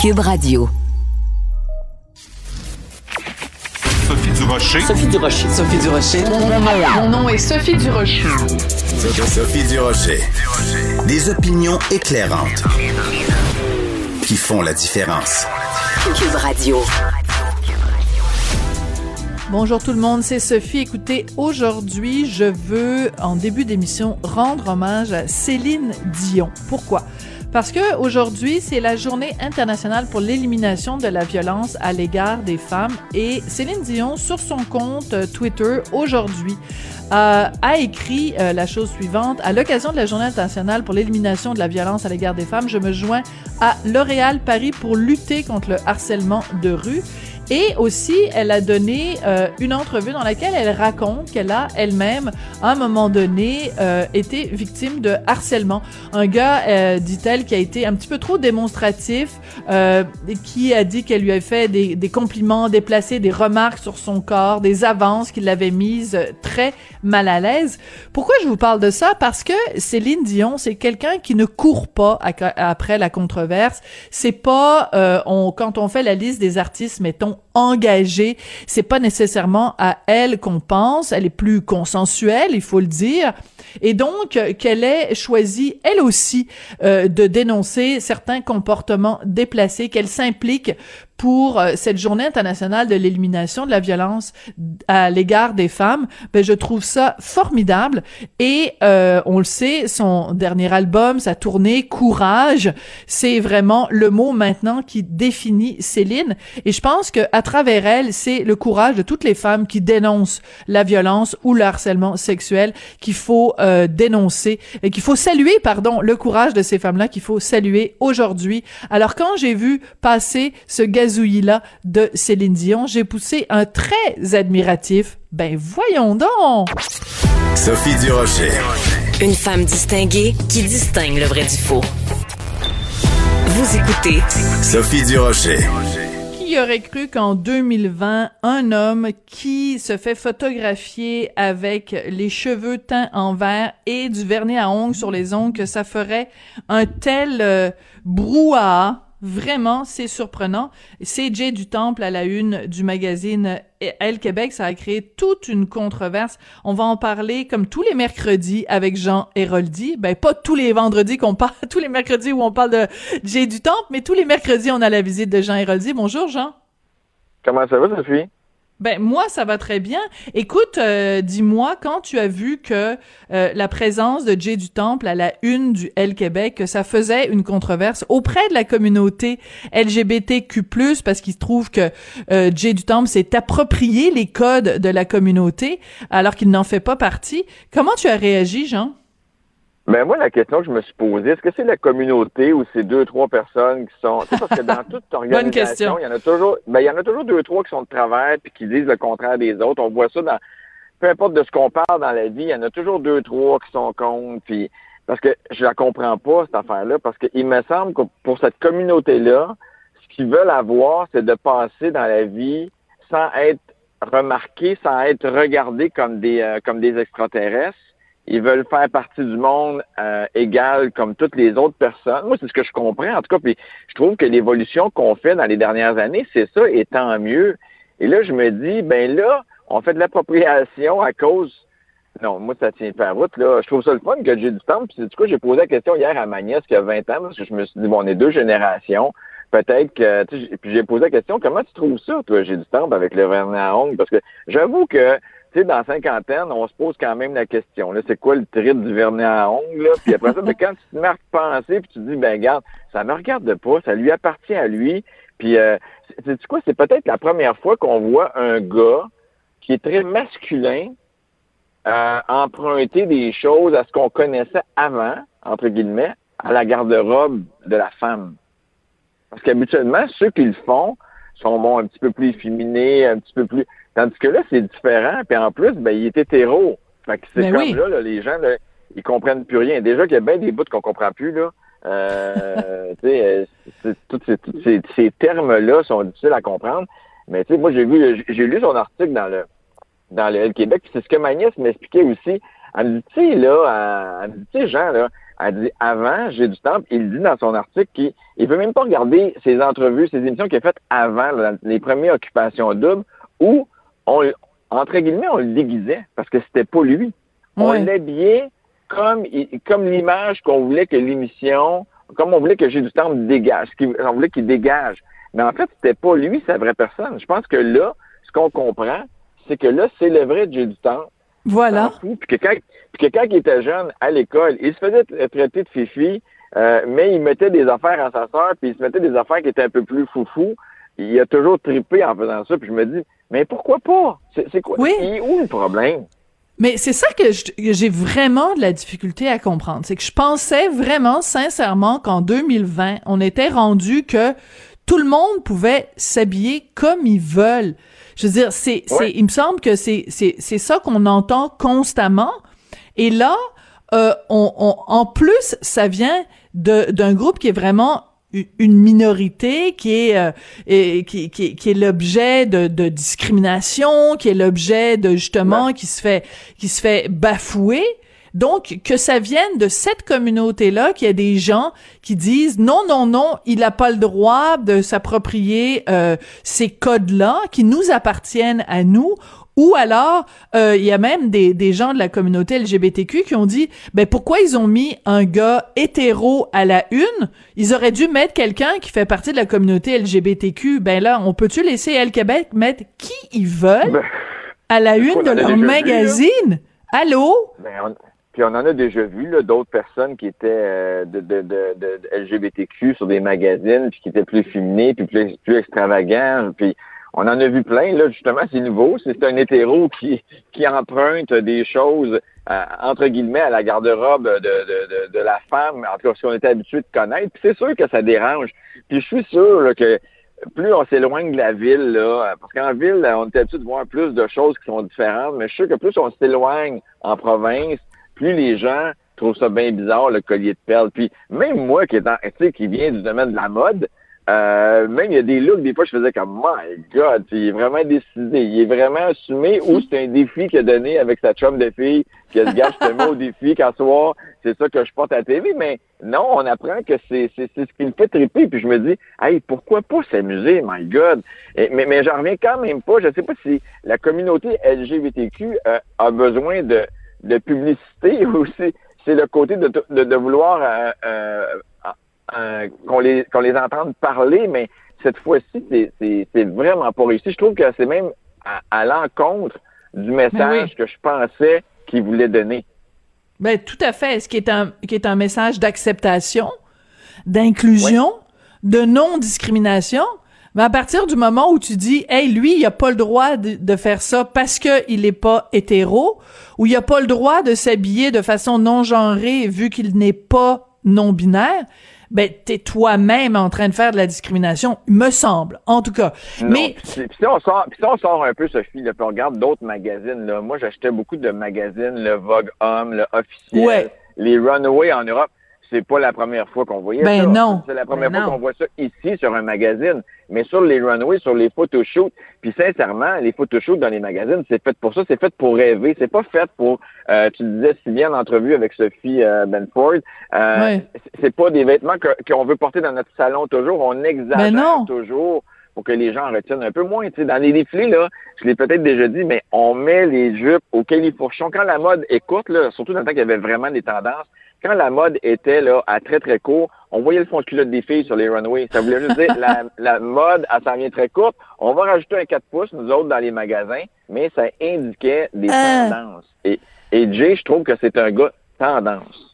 Cube Radio. Sophie Durocher. Sophie Durocher. Sophie Durocher. Mon nom est Sophie Durocher. Sophie Durocher. Des opinions éclairantes qui font la différence. Cube Radio. Bonjour tout le monde, c'est Sophie. Écoutez, aujourd'hui, je veux, en début d'émission, rendre hommage à Céline Dion. Pourquoi? Parce que aujourd'hui, c'est la journée internationale pour l'élimination de la violence à l'égard des femmes et Céline Dion, sur son compte euh, Twitter aujourd'hui, euh, a écrit euh, la chose suivante. À l'occasion de la journée internationale pour l'élimination de la violence à l'égard des femmes, je me joins à L'Oréal Paris pour lutter contre le harcèlement de rue. Et aussi, elle a donné euh, une entrevue dans laquelle elle raconte qu'elle a elle-même, à un moment donné, euh, été victime de harcèlement. Un gars, euh, dit-elle, qui a été un petit peu trop démonstratif, euh, qui a dit qu'elle lui avait fait des, des, compliments déplacés, des remarques sur son corps, des avances qui l'avaient mise très mal à l'aise. Pourquoi je vous parle de ça? Parce que Céline Dion, c'est quelqu'un qui ne court pas après la controverse. C'est pas, on, quand on fait la liste des artistes, mettons, engagée. C'est pas nécessairement à elle qu'on pense. Elle est plus consensuelle, il faut le dire. Et donc, qu'elle ait choisi, elle aussi, euh, de dénoncer certains comportements déplacés, qu'elle s'implique pour euh, cette journée internationale de l'élimination de la violence à l'égard des femmes, ben je trouve ça formidable. Et euh, on le sait, son dernier album, sa tournée Courage, c'est vraiment le mot maintenant qui définit Céline. Et je pense que à travers elle, c'est le courage de toutes les femmes qui dénoncent la violence ou le harcèlement sexuel qu'il faut euh, dénoncer et qu'il faut saluer pardon, le courage de ces femmes-là qu'il faut saluer aujourd'hui. Alors quand j'ai vu passer ce gaz là de Céline Dion, j'ai poussé un très admiratif. Ben voyons donc! Sophie Durocher. Une femme distinguée qui distingue le vrai du faux. Vous écoutez Sophie Durocher. Qui aurait cru qu'en 2020, un homme qui se fait photographier avec les cheveux teints en vert et du vernis à ongles sur les ongles, ça ferait un tel euh, brouhaha Vraiment, c'est surprenant. C'est Jay du Temple à la une du magazine Elle Québec. Ça a créé toute une controverse. On va en parler comme tous les mercredis avec Jean Héroldi. Ben, pas tous les vendredis qu'on parle, tous les mercredis où on parle de Jay du Temple, mais tous les mercredis, on a la visite de Jean Héroldi. Bonjour, Jean. Comment ça va, Sophie? Ben moi ça va très bien. Écoute, euh, dis-moi quand tu as vu que euh, la présence de Jay du Temple à la une du L Québec, que ça faisait une controverse auprès de la communauté LGBTQ+ parce qu'il se trouve que euh, Jay du Temple s'est approprié les codes de la communauté alors qu'il n'en fait pas partie. Comment tu as réagi, Jean? Ben moi, la question que je me suis posée, est-ce que c'est la communauté ou c'est deux, trois personnes qui sont. Tu sais, parce que dans toute organisation, il y en a toujours. Ben, il y en a toujours deux, trois qui sont de travers puis qui disent le contraire des autres. On voit ça dans. Peu importe de ce qu'on parle dans la vie, il y en a toujours deux, trois qui sont contre. Puis parce que je la comprends pas, cette affaire-là, parce qu'il me semble que pour cette communauté-là, ce qu'ils veulent avoir, c'est de passer dans la vie sans être remarqués, sans être regardés comme des euh, comme des extraterrestres ils veulent faire partie du monde euh, égal comme toutes les autres personnes. Moi, c'est ce que je comprends, en tout cas. Puis je trouve que l'évolution qu'on fait dans les dernières années, c'est ça, et tant mieux. Et là, je me dis, ben là, on fait de l'appropriation à cause. Non, moi, ça tient pas à route, là. Je trouve ça le fun que j'ai du temps. Puis, du coup, j'ai posé la question hier à ma nièce qui a 20 ans, parce que je me suis dit, bon, on est deux générations. Peut-être que, puis j'ai posé la question, comment tu trouves ça, toi, j'ai du temps avec le vernis à ongles? Parce que j'avoue que tu sais, dans cinquantaine, on se pose quand même la question. Là, c'est quoi le trip du vernis à ongles? Là? Puis après ça, ben, quand tu te marques penser, puis tu dis, ben regarde, ça me regarde pas, ça lui appartient à lui. Puis, euh, c'est quoi? C'est peut-être la première fois qu'on voit un gars qui est très masculin euh, emprunter des choses à ce qu'on connaissait avant, entre guillemets, à la garde-robe de la femme? Parce qu'habituellement, ceux qui le font sont bon, un petit peu plus efféminés, un petit peu plus Tandis que là, c'est différent. Puis en plus, ben, il est hétéro. Fait que c'est ben comme là, les gens, là, ils comprennent plus rien. Déjà qu'il y a bien des bouts qu'on comprend plus, là. Euh, tu sais, euh, tous ces, ces, termes-là sont difficiles à comprendre. Mais tu sais, moi, j'ai vu, j'ai lu son article dans le dans le Québec, puis c'est ce que ma nièce m'expliquait aussi. Elle me dit, tu sais, là, elle me dit, tu sais, Jean, là, Elle dit avant, j'ai du temps. Il dit dans son article qu'il ne veut même pas regarder ses entrevues, ses émissions qu'il a faites avant, les premières occupations doubles, où on, entre guillemets, on le déguisait parce que c'était pas lui. On l'habillait comme, comme l'image qu'on voulait que l'émission, comme on voulait que j'ai du temps dégage, on voulait qu'il dégage. Mais en fait, c'était pas lui, sa vraie personne. Je pense que là, ce qu'on comprend, c'est que là, c'est le vrai J'ai du temps. Voilà. Puis que, quand, puis que quand il était jeune, à l'école, il se faisait traiter de fifi, euh, mais il mettait des affaires à sa sœur, puis il se mettait des affaires qui étaient un peu plus foufou. Il a toujours trippé en faisant ça, puis je me dis, mais pourquoi pas? C'est quoi? Oui. où le problème? Mais c'est ça que j'ai vraiment de la difficulté à comprendre. C'est que je pensais vraiment, sincèrement, qu'en 2020, on était rendu que tout le monde pouvait s'habiller comme ils veulent. Je veux dire, c'est, c'est, il me semble que c'est, c'est, c'est ça qu'on entend constamment. Et là, euh, on, on, en plus, ça vient d'un groupe qui est vraiment une minorité qui est euh, qui, qui, qui, est l'objet de, de, discrimination, qui est l'objet de justement qui se fait qui se fait bafouer. Donc que ça vienne de cette communauté-là, qu'il y a des gens qui disent non non non, il n'a pas le droit de s'approprier euh, ces codes-là qui nous appartiennent à nous ou alors, euh, il y a même des, des gens de la communauté LGBTQ qui ont dit, ben pourquoi ils ont mis un gars hétéro à la une? Ils auraient dû mettre quelqu'un qui fait partie de la communauté LGBTQ. Ben là, on peut-tu laisser El Québec mettre qui ils veulent ben, à la une de leur magazine? Allô? Ben, Puis on en a déjà vu d'autres personnes qui étaient euh, de, de, de, de, LGBTQ sur des magazines, puis qui étaient plus féminés, puis plus, plus extravagants, puis on en a vu plein, là, justement, c'est nouveau. C'est un hétéro qui, qui emprunte des choses, euh, entre guillemets, à la garde-robe de, la femme, en tout cas, ce qu'on était habitué de connaître. Puis c'est sûr que ça dérange. Puis je suis sûr que plus on s'éloigne de la ville, là, parce qu'en ville, on est habitué de voir plus de choses qui sont différentes, mais je suis sûr que plus on s'éloigne en province, plus les gens trouvent ça bien bizarre, le collier de perles. Puis même moi, qui, est qui vient du domaine de la mode, euh, même il y a des looks, des fois, je faisais comme My God, il est vraiment décidé, il est vraiment assumé ou c'est un défi qu'il a donné avec sa chum de fille, qui a dit gars, je au défi qu'à soir, c'est ça que je porte à la télé, mais non, on apprend que c'est ce qui me fait triper, puis je me dis, hey, pourquoi pas s'amuser, my God. mais mais j'en reviens quand même pas, je sais pas si la communauté LGBTQ euh, a besoin de, de publicité ou si c'est le côté de, de, de vouloir euh, euh euh, qu'on les qu'on les entende parler, mais cette fois-ci, c'est vraiment pas réussi. Je trouve que c'est même à, l'encontre du message que je pensais qu'il voulait donner. Ben tout à fait. Ce qui est un qui est un message d'acceptation, d'inclusion, de non-discrimination. Mais à partir du moment où tu dis, hey, lui, il a pas le droit de, faire ça parce que il est pas hétéro, ou il a pas le droit de s'habiller de façon non genrée vu qu'il n'est pas non binaire, ben t'es toi-même en train de faire de la discrimination, me semble, en tout cas. Mais puis si on sort, puis si on sort un peu Sophie, là, puis on regarde d'autres magazines là, moi j'achetais beaucoup de magazines, le Vogue Homme, le Officiel, les Runaway en Europe c'est pas la première fois qu'on voyait ben ça. non. C'est la première fois qu'on voit ça ici sur un magazine. Mais sur les runways, sur les photoshoots, puis sincèrement, les photoshoots dans les magazines, c'est fait pour ça, c'est fait pour rêver. C'est pas fait pour, euh, tu disais si bien en entrevue avec Sophie euh, Benford, euh, c'est pas des vêtements qu'on veut porter dans notre salon toujours. On exagère ben toujours pour que les gens retiennent un peu moins. Tu sais, dans les défilés, là, je l'ai peut-être déjà dit, mais on met les jupes au califourchon. Quand la mode est courte, là, surtout dans le temps qu'il y avait vraiment des tendances, quand la mode était là à très très court, on voyait le fond de culotte des filles sur les runways. Ça voulait juste dire la, la mode, elle s'en vient très courte. On va rajouter un 4 pouces, nous autres, dans les magasins, mais ça indiquait des euh. tendances. Et, et Jay, je trouve que c'est un gars tendance.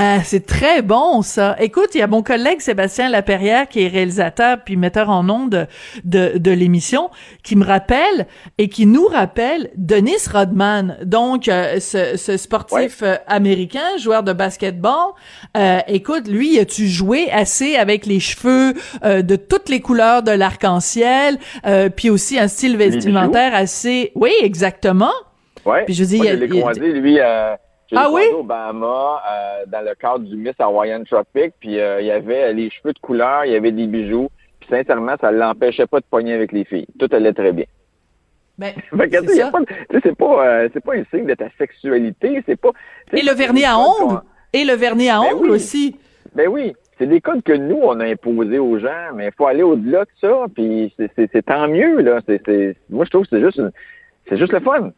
Ah, c'est très bon ça. Écoute, il y a mon collègue Sébastien Laperrière qui est réalisateur puis metteur en ondes de, de, l'émission qui me rappelle et qui nous rappelle Denis Rodman, donc euh, ce, ce, sportif euh, américain, joueur de basketball. Euh, écoute, lui, as-tu joué assez avec les cheveux de toutes les couleurs de l'arc-en-ciel, puis aussi un style vestimentaire assez, oui, exactement. Ouais. Puis je dis, il, lui. J'ai ah oui? au Bahama euh, dans le cadre du Miss Hawaiian Tropic, puis euh, il y avait les cheveux de couleur, il y avait des bijoux, puis sincèrement, ça l'empêchait pas de pogner avec les filles. Tout allait très bien. Ben, c'est pas, c'est pas, euh, c'est pas un signe de ta sexualité, c'est pas. Et le vernis à ongles? Et le vernis à Ben ongles oui. aussi? Ben oui, c'est des codes que nous, on a imposés aux gens, mais il faut aller au-delà de ça, puis c'est- tant mieux, là. Moi, je trouve que c'est juste, une- c'est juste le fun.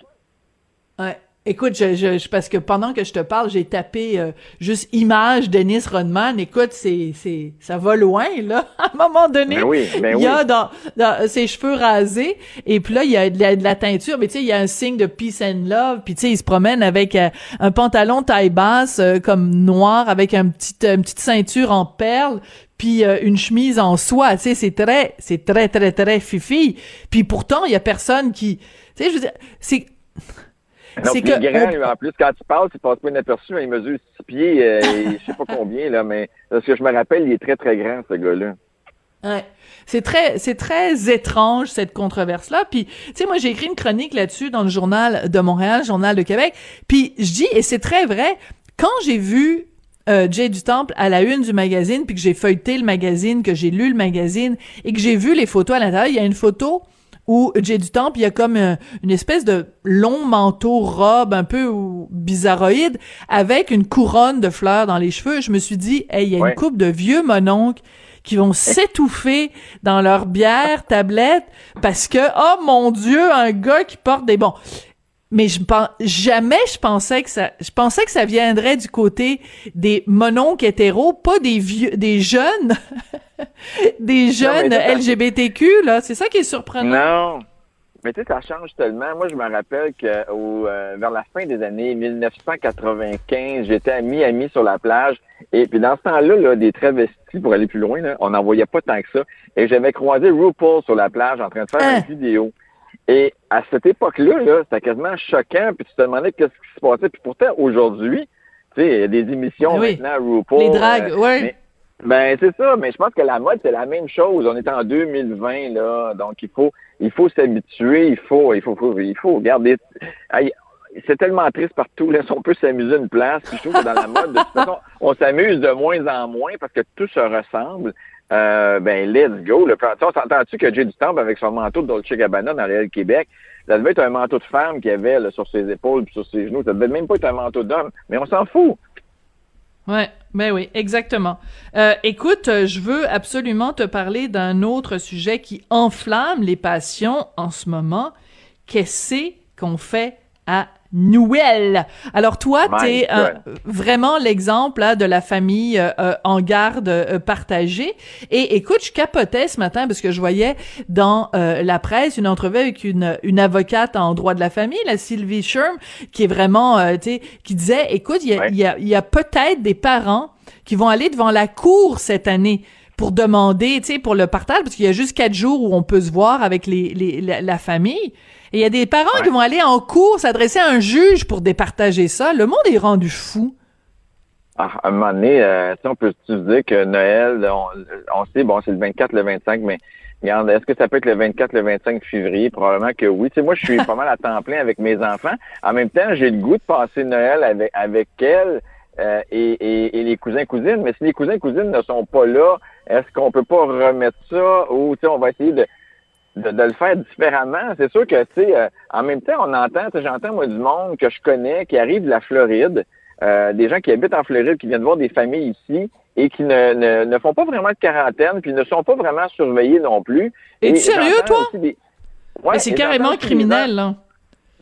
Ouais. Écoute, je, je, je- parce que pendant que je te parle, j'ai tapé euh, juste image Dennis Rodman. Écoute, c'est, c'est, ça va loin là. À un moment donné, Ben oui, ben il y a oui. dans, dans ses cheveux rasés et puis là il y a de la, de la teinture, mais tu sais il y a un signe de peace and love. Puis tu sais il se promène avec euh, un pantalon taille basse euh, comme noir avec un petit, une petite ceinture en perles puis euh, une chemise en soie, tu sais, c'est très, c'est très, très, très fifi. Puis pourtant, il y a personne qui, tu sais, je veux dire, c'est, Non, c'est puis que il est grand, on- lui, en plus, quand il parle, il passe pas inaperçu, hein, il mesure six pieds, euh, et je sais pas combien, là, mais parce que je me rappelle, il est très, très grand, ce gars-là. Ouais. C'est très, c'est très étrange cette controverse-là. Puis, tu sais, moi j'ai écrit une chronique là-dessus dans le journal de Montréal, journal de Québec. Puis je dis, et c'est très vrai, quand j'ai vu euh, Jay du Temple à la une du magazine, puis que j'ai feuilleté le magazine, que j'ai lu le magazine et que j'ai vu les photos à l'intérieur, il y a une photo où Jay du Temple, il y a comme un- une espèce de long manteau robe un peu bizarroïde avec une couronne de fleurs dans les cheveux. Je me suis dit, hey, il y a Ouais. une coupe de vieux mononcles qui vont s'étouffer dans leur bière tablette parce que oh mon dieu un gars qui porte des bons mais je pense jamais je pensais que ça je pensais que ça viendrait du côté des mononcles hétéros pas des vieux des jeunes des jeunes LGBTQ là c'est ça qui est surprenant Non. Mais tu sais, ça change tellement. Moi, je me rappelle que au, euh, vers la fin des années 1995, j'étais à Miami sur la plage. Et puis dans ce temps-là, là, des travestis, pour aller plus loin, là, on n'en voyait pas tant que ça. Et j'avais croisé RuPaul sur la plage en train de faire Hein? une vidéo. Et à cette époque-là, là, c'était quasiment choquant. Puis tu te demandais qu'est-ce qui se passait. Puis pourtant, aujourd'hui, tu sais, il y a des émissions Oui. maintenant, RuPaul. les dragues euh, ouais mais- ben c'est ça, mais je pense que la mode c'est la même chose. On est en 2020 là, donc il faut il faut s'habituer, il faut il faut, faut- il faut garder. Aïe, C'est tellement triste partout. Là, si on peut s'amuser une place, puis je trouve que dans la mode, de toute façon, on s'amuse de moins en moins parce que tout se ressemble. Euh, ben let's go. Le on s'entend-tu que Jay du Temple avec son manteau de Dolce Gabbana dans le Québec, ça devait être un manteau de femme qu'il avait sur ses épaules puis sur ses genoux. Ça devait même pas être un manteau d'homme, mais on s'en fout. Ouais, ben oui, exactement. Euh, écoute, je veux absolument te parler d'un autre sujet qui enflamme les passions en ce moment. Qu'est-ce qu'on fait à Noël? Alors toi, t'es God. vraiment l'exemple là, de la famille euh, euh, en garde euh, partagée. Et écoute, je capotais ce matin parce que je voyais dans euh, la presse une entrevue avec une, une avocate en droit de la famille, la Sylvie Sherm, qui est vraiment, euh, tu sais, qui disait, écoute, il y a, Ouais. y a, y a peut-être des parents qui vont aller devant la cour cette année pour demander, tu sais, pour le partage, parce qu'il y a juste quatre jours où on peut se voir avec les, les la, la famille. Et il y a des parents Ouais. qui vont aller en cour s'adresser à un juge pour départager ça. Le monde est rendu fou. Ah, à un moment donné, euh, on peut se dire que Noël, on, on sait, bon, c'est le 24, le 25, mais regarde, est-ce que ça peut être le 24, le 25 février? Probablement que oui. Tu sais, moi, je suis pas mal à temps plein avec mes enfants. En même temps, j'ai le goût de passer Noël avec, avec elles euh, et, et, et les cousins cousines. Mais si les cousins cousines ne sont pas là, est-ce qu'on peut pas remettre ça ou, tu sais, on va essayer de de, de le faire différemment. C'est sûr que, tu sais, euh, en même temps, on entend, j'entends, moi, du monde que je connais qui arrive de la Floride, euh, des gens qui habitent en Floride, qui viennent voir des familles ici et qui ne, ne, ne font pas vraiment de quarantaine, puis ne sont pas vraiment surveillés non plus. Es-tu sérieux, toi? aussi des- Ouais, Mais c'est carrément criminel, là.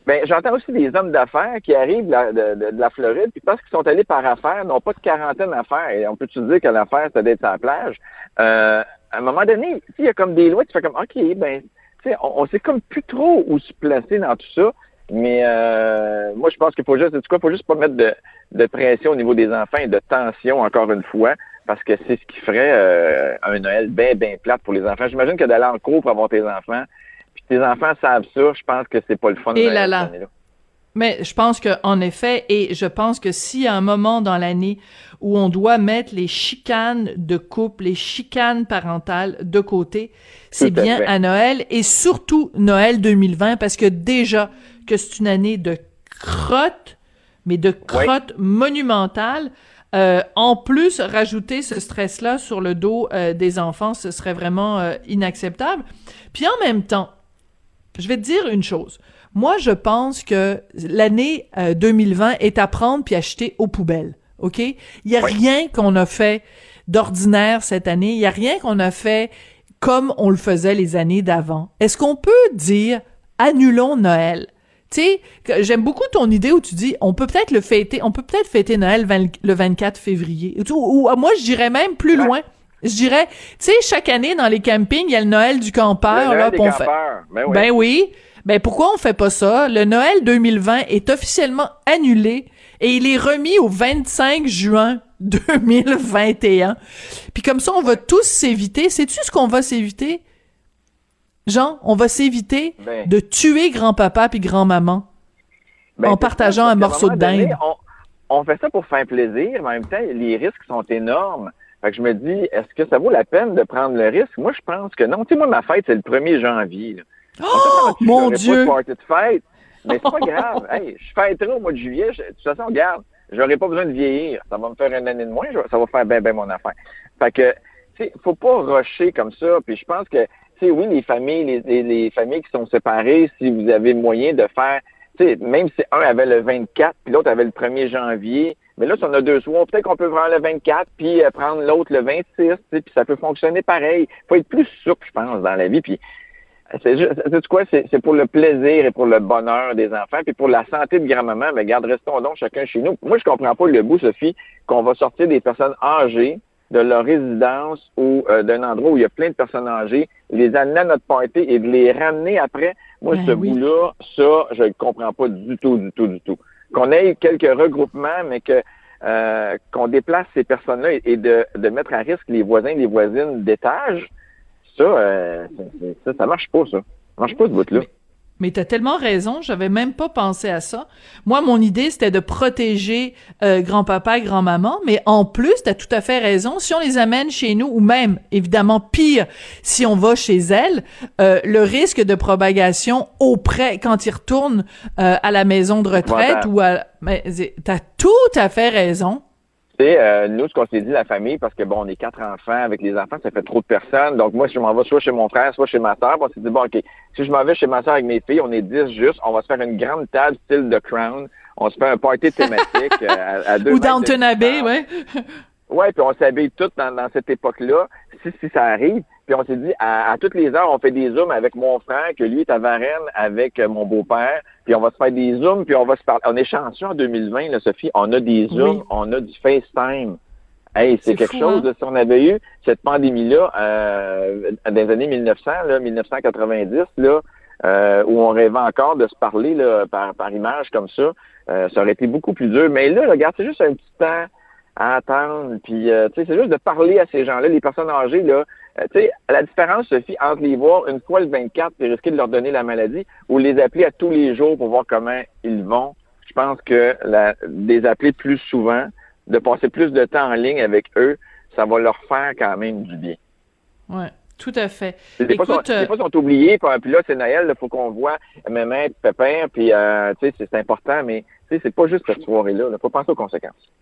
ben, j'entends aussi des hommes d'affaires qui arrivent de la, de, de- de la Floride, puis parce qu'ils sont allés par affaires, n'ont pas de quarantaine à faire. Et on peut-tu dire que l'affaire, c'est d'être sur la plage? Euh, à un moment donné, il y a comme des lois qui font comme, OK, ben, tu sais, on, on sait comme plus trop où se placer dans tout ça. Mais euh, moi, je pense qu'il faut juste, tu quoi, faut juste pas mettre de, de pression au niveau des enfants et de tension, encore une fois, parce que c'est ce qui ferait euh, un Noël bien, bien plate pour les enfants. J'imagine que d'aller en cours pour avoir tes enfants, puis tes enfants savent ça, je pense que c'est pas le fun de Et là là. Mais je pense que en effet, et je pense que s'il y a un moment dans l'année où on doit mettre les chicanes de couple, les chicanes parentales de côté, c'est bien fait. à Noël et surtout Noël 2020 parce que déjà que c'est une année de crotte, mais de crotte monumentale. Euh, en plus, rajouter ce stress-là sur le dos euh, des enfants, ce serait vraiment euh, inacceptable. Puis en même temps, je vais te dire une chose. Moi, je pense que l'année euh, 2020 est à prendre puis acheter aux poubelles. OK? Il y a rien qu'on a fait d'ordinaire cette année. Il y a rien qu'on a fait comme on le faisait les années d'avant. Est-ce qu'on peut dire annulons Noël? Tu sais, j'aime beaucoup ton idée où tu dis on peut peut-être le fêter, on peut peut-être fêter Noël le 24 février. Ou, moi je dirais même plus loin. Je dirais, tu sais, chaque année dans les campings, il y a le Noël du campeur. Le là, Noël fait... Ben oui. Ben oui. Ben pourquoi on fait pas ça? Le Noël 2020 est officiellement annulé et il est remis au 25 juin 2021. Puis comme ça, on va tous s'éviter. Sais-tu ce qu'on va s'éviter? Jean, on va s'éviter ben. de tuer grand-papa puis grand-maman ben, en partageant un morceau de dinde. On, fait ça pour faire plaisir, mais en même temps, les risques sont énormes. Fait que je me dis, est-ce que ça vaut la peine de prendre le risque? Moi, je pense que non. Tu sais, moi, ma fête, c'est le 1er janvier. Oh, mon Dieu! Pas de fête, mais c'est pas grave. Hey, je fêterai au mois de juillet. de toute façon, regarde, j'aurai pas besoin de vieillir. Ça va me faire une année de moins. Ça va faire bien, bien mon affaire. Fait que, tu sais, faut pas rusher comme ça. Puis je pense que, tu sais, oui, les familles, les, les, familles qui sont séparées, si vous avez moyen de faire, tu sais, même si un avait le 24, puis l'autre avait le 1er janvier, mais là, si on a deux soirs, peut-être qu'on peut prendre le 24, puis euh, prendre l'autre le 26, puis ça peut fonctionner pareil. faut être plus souple, je pense, dans la vie. Puis c'est quoi? C'est pour le plaisir et pour le bonheur des enfants, puis pour la santé de grand-maman, mais garde, restons donc chacun chez nous. Moi, je comprends pas le bout, Sophie, qu'on va sortir des personnes âgées de leur résidence ou euh, d'un endroit où il y a plein de personnes âgées, les amener à notre party et de les ramener après. Moi, ben ce bout-là, ça, je ne comprends pas du tout, du tout, du tout. Qu'on ait quelques regroupements, mais que euh, qu'on déplace ces personnes-là et, de, de mettre à risque les voisins et les voisines d'étage, ça, euh, ça, ça marche pas, ça. Ça marche pas, ce bout-là. Mais t'as tellement raison, j'avais même pas pensé à ça. Moi, mon idée, c'était de protéger euh, grand-papa et grand-maman, mais en plus, t'as tout à fait raison. Si on les amène chez nous, ou même, évidemment, pire, si on va chez elles, euh, le risque de propagation auprès, quand ils retournent euh, à la maison de retraite ou à... Mais t'as tout à fait raison. Euh, nous, ce qu'on s'est dit, la famille, parce que bon, on est quatre enfants, avec les enfants, ça fait trop de personnes. Donc, moi, si je m'en vais soit chez mon frère, soit chez ma soeur, on s'est dit, bon, OK, si je m'en vais chez ma soeur avec mes filles, on est dix juste, on va se faire une grande table style de Crown. On se fait un party thématique euh, à, deux Ou Downton Abbey, ouais. Ouais, puis on s'habille toutes dans, dans cette époque-là, si, si ça arrive. Puis on s'est dit, à, toutes les heures, on fait des zooms avec mon frère, que lui est à Varennes avec euh, mon beau-père. Puis on va se faire des zooms, puis on va se parler. On est chanceux en 2020, là, Sophie. On a des zooms, on a du FaceTime. Hey, c'est quelque chose, hein? si on avait eu cette pandémie-là euh, dans les années 1900, là, 1990, là, euh, où on rêvait encore de se parler là, par, par image comme ça, euh, ça aurait été beaucoup plus dur. Mais là, regarde, c'est juste un petit temps à attendre. Puis, euh, tu sais, c'est juste de parler à ces gens-là, les personnes âgées, là. Euh, tu sais, la différence, Sophie, entre les voir une fois le 24 et risquer de leur donner la maladie ou les appeler à tous les jours pour voir comment ils vont, je pense que la, les appeler plus souvent, de passer plus de temps en ligne avec eux, ça va leur faire quand même du bien. Ouais. Tout à fait. Des fois, sont, fois, sont oubliés, puis là, c'est Noël, il faut qu'on voit maman, pépin, puis euh, tu sais, c'est important, mais tu sais, c'est pas juste cette soirée-là. Il faut penser aux conséquences.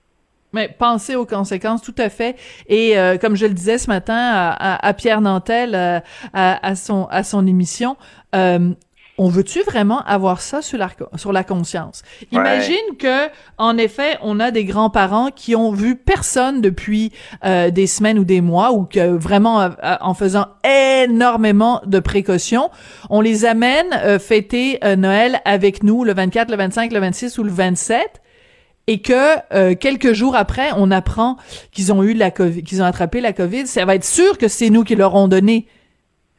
Mais pensez aux conséquences, tout à fait. Et euh, comme je le disais ce matin à, Pierre Nantel euh, à, son à son émission, euh, on veut-tu vraiment avoir ça sur la, sur la conscience? Imagine que, en effet, on a des grands-parents qui ont vu personne depuis des semaines ou des mois ou que vraiment, en faisant énormément de précautions, on les amène fêter Noël avec nous le 24, le 25, le 26 ou le 27 et que euh, quelques jours après, on apprend qu'ils ont eu la COVID, qu'ils ont attrapé la COVID, ça va être sûr que c'est nous qui leur ont donné.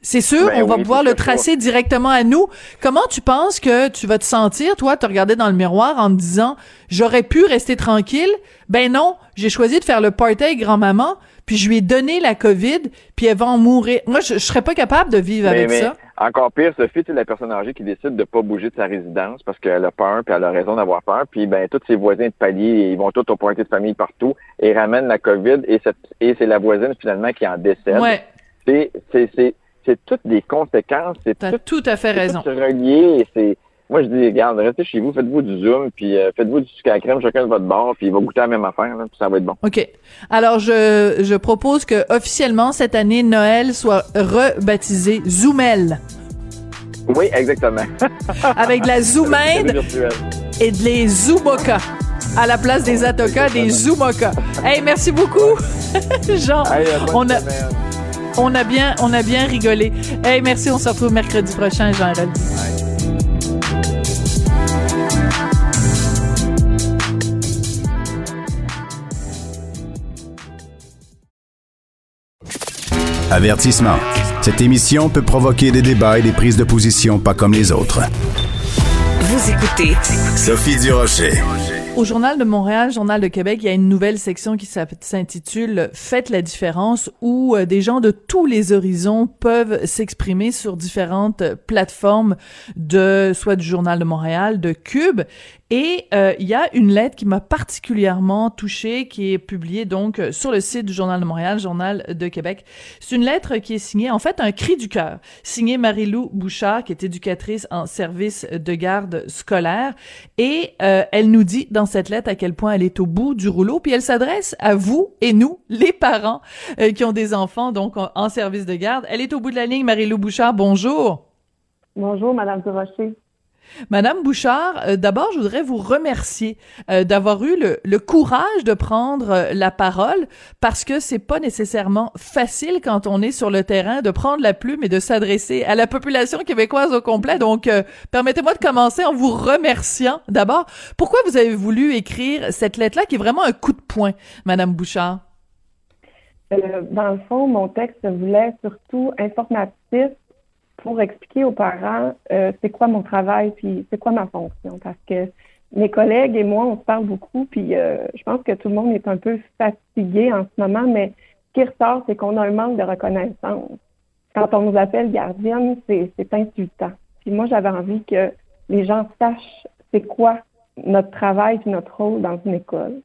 C'est sûr, ben on va pouvoir le tracer directement à nous. Comment tu penses que tu vas te sentir, toi, te regarder dans le miroir en te disant, j'aurais pu rester tranquille? Ben non, j'ai choisi de faire le party avec grand-maman, puis je lui ai donné la COVID, puis elle va en mourir. Moi, je, serais pas capable de vivre avec ça. Encore pire, Sophie, c'est la personne âgée qui décide de pas bouger de sa résidence parce qu'elle a peur, puis elle a raison d'avoir peur. Puis ben tous ses voisins de palier, ils vont tous au pointé de famille partout et ramènent la COVID et, et c'est la voisine finalement qui en décède. Ouais. C'est c'est c'est toutes des conséquences. C'est tout, tout à fait raison. C'est relié. C'est moi, je dis, regarde, restez chez vous, faites-vous du zoom, puis euh, faites-vous du sucre à crème chacun de votre bord, puis il va goûter la même affaire, là, puis ça va être bon. OK. Alors, je, je propose que officiellement cette année, Noël soit rebaptisé Zoomel. Oui, exactement. Avec de la Zoomaid et de les Zooboka. à la place des Atoka, des Zumaka. Hey, merci beaucoup, Jean. on a, on a bien, on a bien rigolé. Hey, merci. On se retrouve mercredi prochain, Jean Avertissement. Cette émission peut provoquer des débats et des prises de position pas comme les autres. Vous écoutez Sophie Durocher. Au Journal de Montréal, Journal de Québec, il y a une nouvelle section qui s'intitule Faites la différence où euh, des gens de tous les horizons peuvent s'exprimer sur différentes plateformes de soit du Journal de Montréal, de Cube et euh, il y a une lettre qui m'a particulièrement touchée, qui est publiée donc sur le site du Journal de Montréal, Journal de Québec. C'est une lettre qui est signée, en fait, un cri du cœur, signée Marie-Lou Bouchard, qui est éducatrice en service de garde scolaire. Et euh, elle nous dit dans cette lettre à quel point elle est au bout du rouleau, puis elle s'adresse à vous et nous, les parents euh, qui ont des enfants donc en, service de garde. Elle est au bout de la ligne, Marie-Lou Bouchard. Bonjour. Bonjour, Madame Durocher. Madame Bouchard, euh, d'abord, je voudrais vous remercier euh, d'avoir eu le, courage de prendre euh, la parole parce que c'est pas nécessairement facile quand on est sur le terrain de prendre la plume et de s'adresser à la population québécoise au complet. Donc, permettez-moi de commencer en vous remerciant d'abord. Pourquoi vous avez voulu écrire cette lettre-là qui est vraiment un coup de poing, Madame Bouchard? dans le fond, mon texte voulait surtout informatif pour expliquer aux parents euh, c'est quoi mon travail puis c'est quoi ma fonction? Parce que mes collègues et moi on se parle beaucoup puis euh, je pense que tout le monde est un peu fatigué en ce moment mais ce qui ressort c'est qu'on a un manque de reconnaissance. Quand on nous appelle gardienne c'est c'est insultant. Puis moi j'avais envie que les gens sachent c'est quoi notre travail puis notre rôle dans une école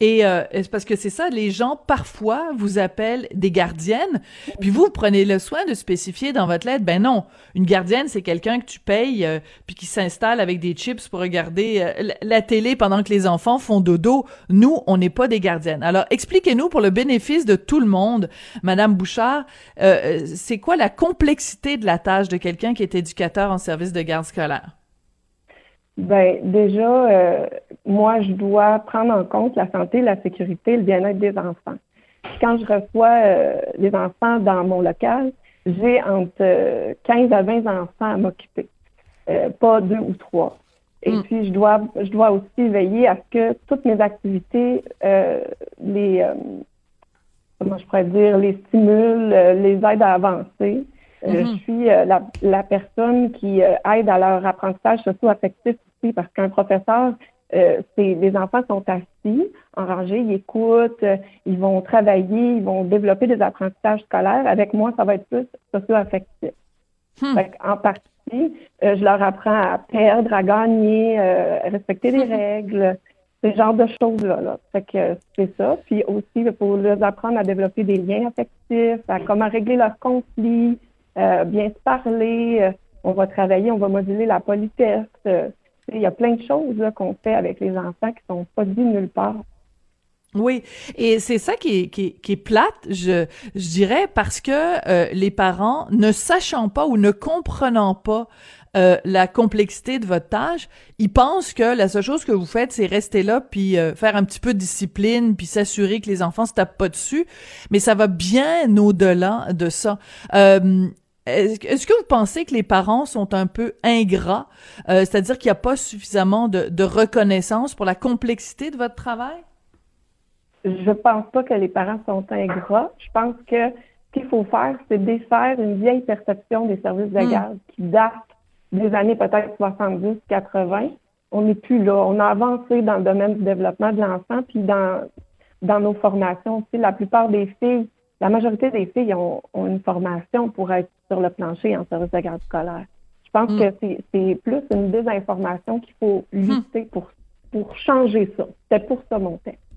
et euh, c'est parce que c'est ça, les gens parfois vous appellent des gardiennes, puis vous, prenez le soin de spécifier dans votre lettre, ben non, une gardienne c'est quelqu'un que tu payes euh, puis qui s'installe avec des chips pour regarder euh, la télé pendant que les enfants font dodo. Nous, on n'est pas des gardiennes. Alors expliquez-nous pour le bénéfice de tout le monde, Madame Bouchard, c'est quoi la complexité de la tâche de quelqu'un qui est éducateur en service de garde scolaire? Ben déjà, euh, moi, je dois prendre en compte la santé, la sécurité, le bien-être des enfants. Quand je reçois euh, des enfants dans mon local, j'ai entre 15 à 20 enfants à m'occuper, euh, pas deux ou trois. Et hmm. puis, je dois, je dois aussi veiller à ce que toutes mes activités, les, comment je pourrais dire, les stimulent, les aident à avancer. Je mm-hmm. suis la, la, personne qui aide à leur apprentissage socio-affectif parce qu'un professeur, euh, les enfants sont assis, en rangée, ils écoutent, euh, ils vont travailler, ils vont développer des apprentissages scolaires. Avec moi, ça va être plus socio-affectif. Hmm. En partie, euh, je leur apprends à perdre, à gagner, à respecter les hmm. règles, ce genre de choses-là. Là. Fait que c'est ça. Puis aussi, pour leur apprendre à développer des liens affectifs, à comment régler leurs conflits, bien se parler. on va travailler, on va moduler la politesse. Il y a plein de choses qu'on fait avec les enfants qui sont pas dit nulle part. Oui, et c'est ça qui est, qui, est, plate, je, je dirais, parce que euh, les parents, ne sachant pas ou ne comprenant pas euh, la complexité de votre tâche, ils pensent que la seule chose que vous faites, c'est rester là, puis euh, faire un petit peu de discipline, puis s'assurer que les enfants se tapent pas dessus, mais ça va bien au-delà de ça. Est-ce que vous pensez que les parents sont un peu ingrats, euh, c'est-à-dire qu'il n'y a pas suffisamment de, reconnaissance pour la complexité de votre travail? Je pense pas que les parents sont ingrats. Je pense que ce qu'il faut faire, c'est défaire une vieille perception des services de hmm. garde qui date des années peut-être 70, 80. On n'est plus là. On a avancé dans le domaine du développement de l'enfant, puis dans, dans nos formations aussi. La plupart des filles la majorité des filles ont, une formation pour être sur le plancher en service de garde scolaire. Je pense mm. que c'est plus une désinformation qu'il faut lutter pour, pour changer ça. C'est pour ça mon texte.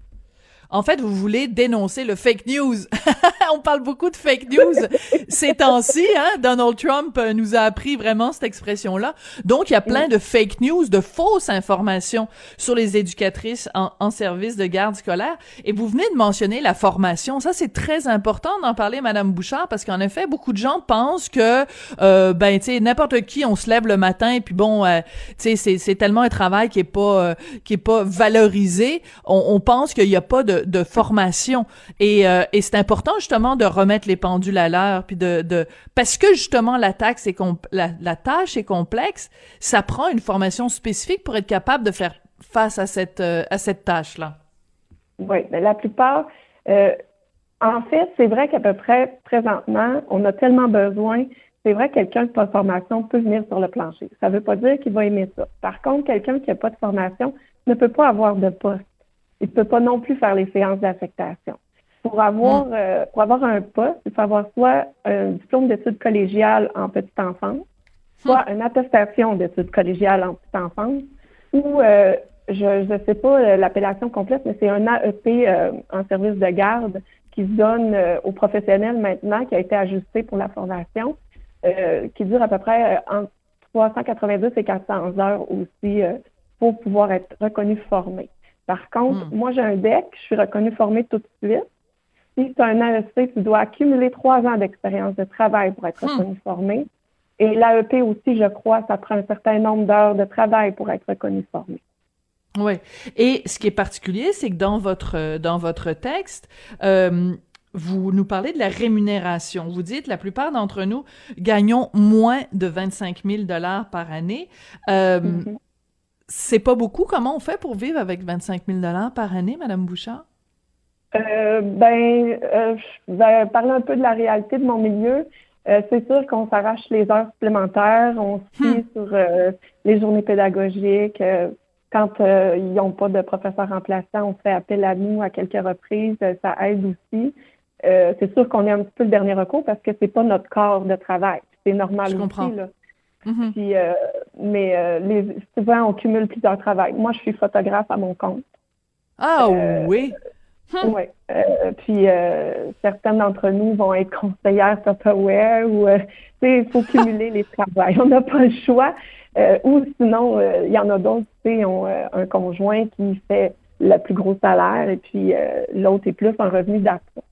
En fait, vous voulez dénoncer le fake news. On parle beaucoup de fake news ces temps-ci. Hein? Donald Trump euh, nous a appris vraiment cette expression-là. Donc, il y a plein de fake news, de fausses informations sur les éducatrices en, en service de garde scolaire. Et vous venez de mentionner la formation. Ça, c'est très important d'en parler, Madame Bouchard, parce qu'en effet, beaucoup de gens pensent que, euh, ben, tu sais, n'importe qui, on se lève le matin, et puis bon, euh, tu sais, c'est tellement un travail qui est pas, euh, qui est pas valorisé. On, on pense qu'il n'y a pas de, de formation. Et, euh, et c'est important justement de remettre les pendules à l'heure, puis de, de, parce que justement la taxe est la, tâche est complexe, ça prend une formation spécifique pour être capable de faire face à cette, à cette tâche là. Oui, mais la plupart, euh, en fait, c'est vrai qu'à peu près présentement, on a tellement besoin. C'est vrai que quelqu'un qui n'a pas de formation peut venir sur le plancher. Ça ne veut pas dire qu'il va aimer ça. Par contre, quelqu'un qui n'a pas de formation ne peut pas avoir de poste. Il ne peut pas non plus faire les séances d'affectation. Pour avoir, mm. euh, pour avoir un poste, il faut avoir soit un diplôme d'études collégiales en petite enfance, soit mm. une attestation d'études collégiales en petite enfance, ou euh, je ne sais pas euh, l'appellation complète, mais c'est un AEP euh, en service de garde qui se donne euh, aux professionnels maintenant, qui a été ajusté pour la formation, qui dure à peu près entre 390 et 400 heures aussi pour pouvoir être reconnu formé. Par contre, hmm. moi, j'ai un DEC, je suis reconnu formé tout de suite. Si tu as un AEC, tu dois accumuler trois ans d'expérience de travail pour être hmm. reconnu formé. Et l'AEP aussi, je crois, ça prend un certain nombre d'heures de travail pour être reconnu formé. Oui. Et ce qui est particulier, c'est que dans votre dans votre texte, euh, vous nous parlez de la rémunération. Vous dites la plupart d'entre nous gagnons moins de 25 000 dollars par année. Euh, mm-hmm. C'est pas beaucoup. Comment on fait pour vivre avec 25 000 dollars par année, Madame Bouchard? Euh, ben, euh, je vais parler un peu de la réalité de mon milieu. Euh, c'est sûr qu'on s'arrache les heures supplémentaires, on se hmm. sur les journées pédagogiques, quand euh, ils n'ont pas de professeur remplaçant, on fait appel à nous à quelques reprises. Euh, ça aide aussi. Euh, c'est sûr qu'on est un petit peu le dernier recours parce que c'est pas notre corps de travail. C'est normal aussi. Là. Mm-hmm. Puis, mais les, souvent, on cumule plusieurs travails. Moi, je suis photographe à mon compte. Ah oui! Hum. Oui. puis certaines d'entre nous vont être conseillères software ou il faut cumuler les travails. On n'a pas le choix. Euh, ou sinon, euh, il y en a d'autres, qui ont euh, un conjoint qui fait le plus gros salaire et puis l'autre est plus en revenu d'appoint.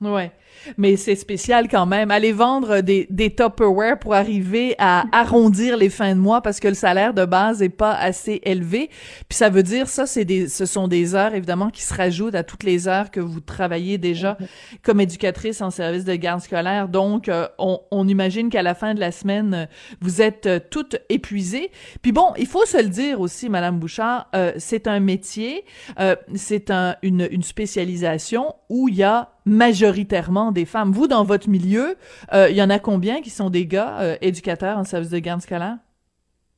Ouais, mais c'est spécial quand même. Aller vendre des, des Tupperware pour arriver à arrondir les fins de mois parce que le salaire de base est pas assez élevé. Puis ça veut dire ça, c'est des, ce sont des heures évidemment qui se rajoutent à toutes les heures que vous travaillez déjà comme éducatrice en service de garde scolaire. Donc, euh, on, on, imagine qu'à la fin de la semaine, vous êtes euh, toutes épuisées. Puis bon, il faut se le dire aussi, Madame Bouchard, euh, c'est un métier, c'est un, une, une spécialisation où il y a majoritairement des femmes. Vous, dans votre milieu, euh, il y en a combien qui sont des gars euh, éducateurs en service de garde scolaire?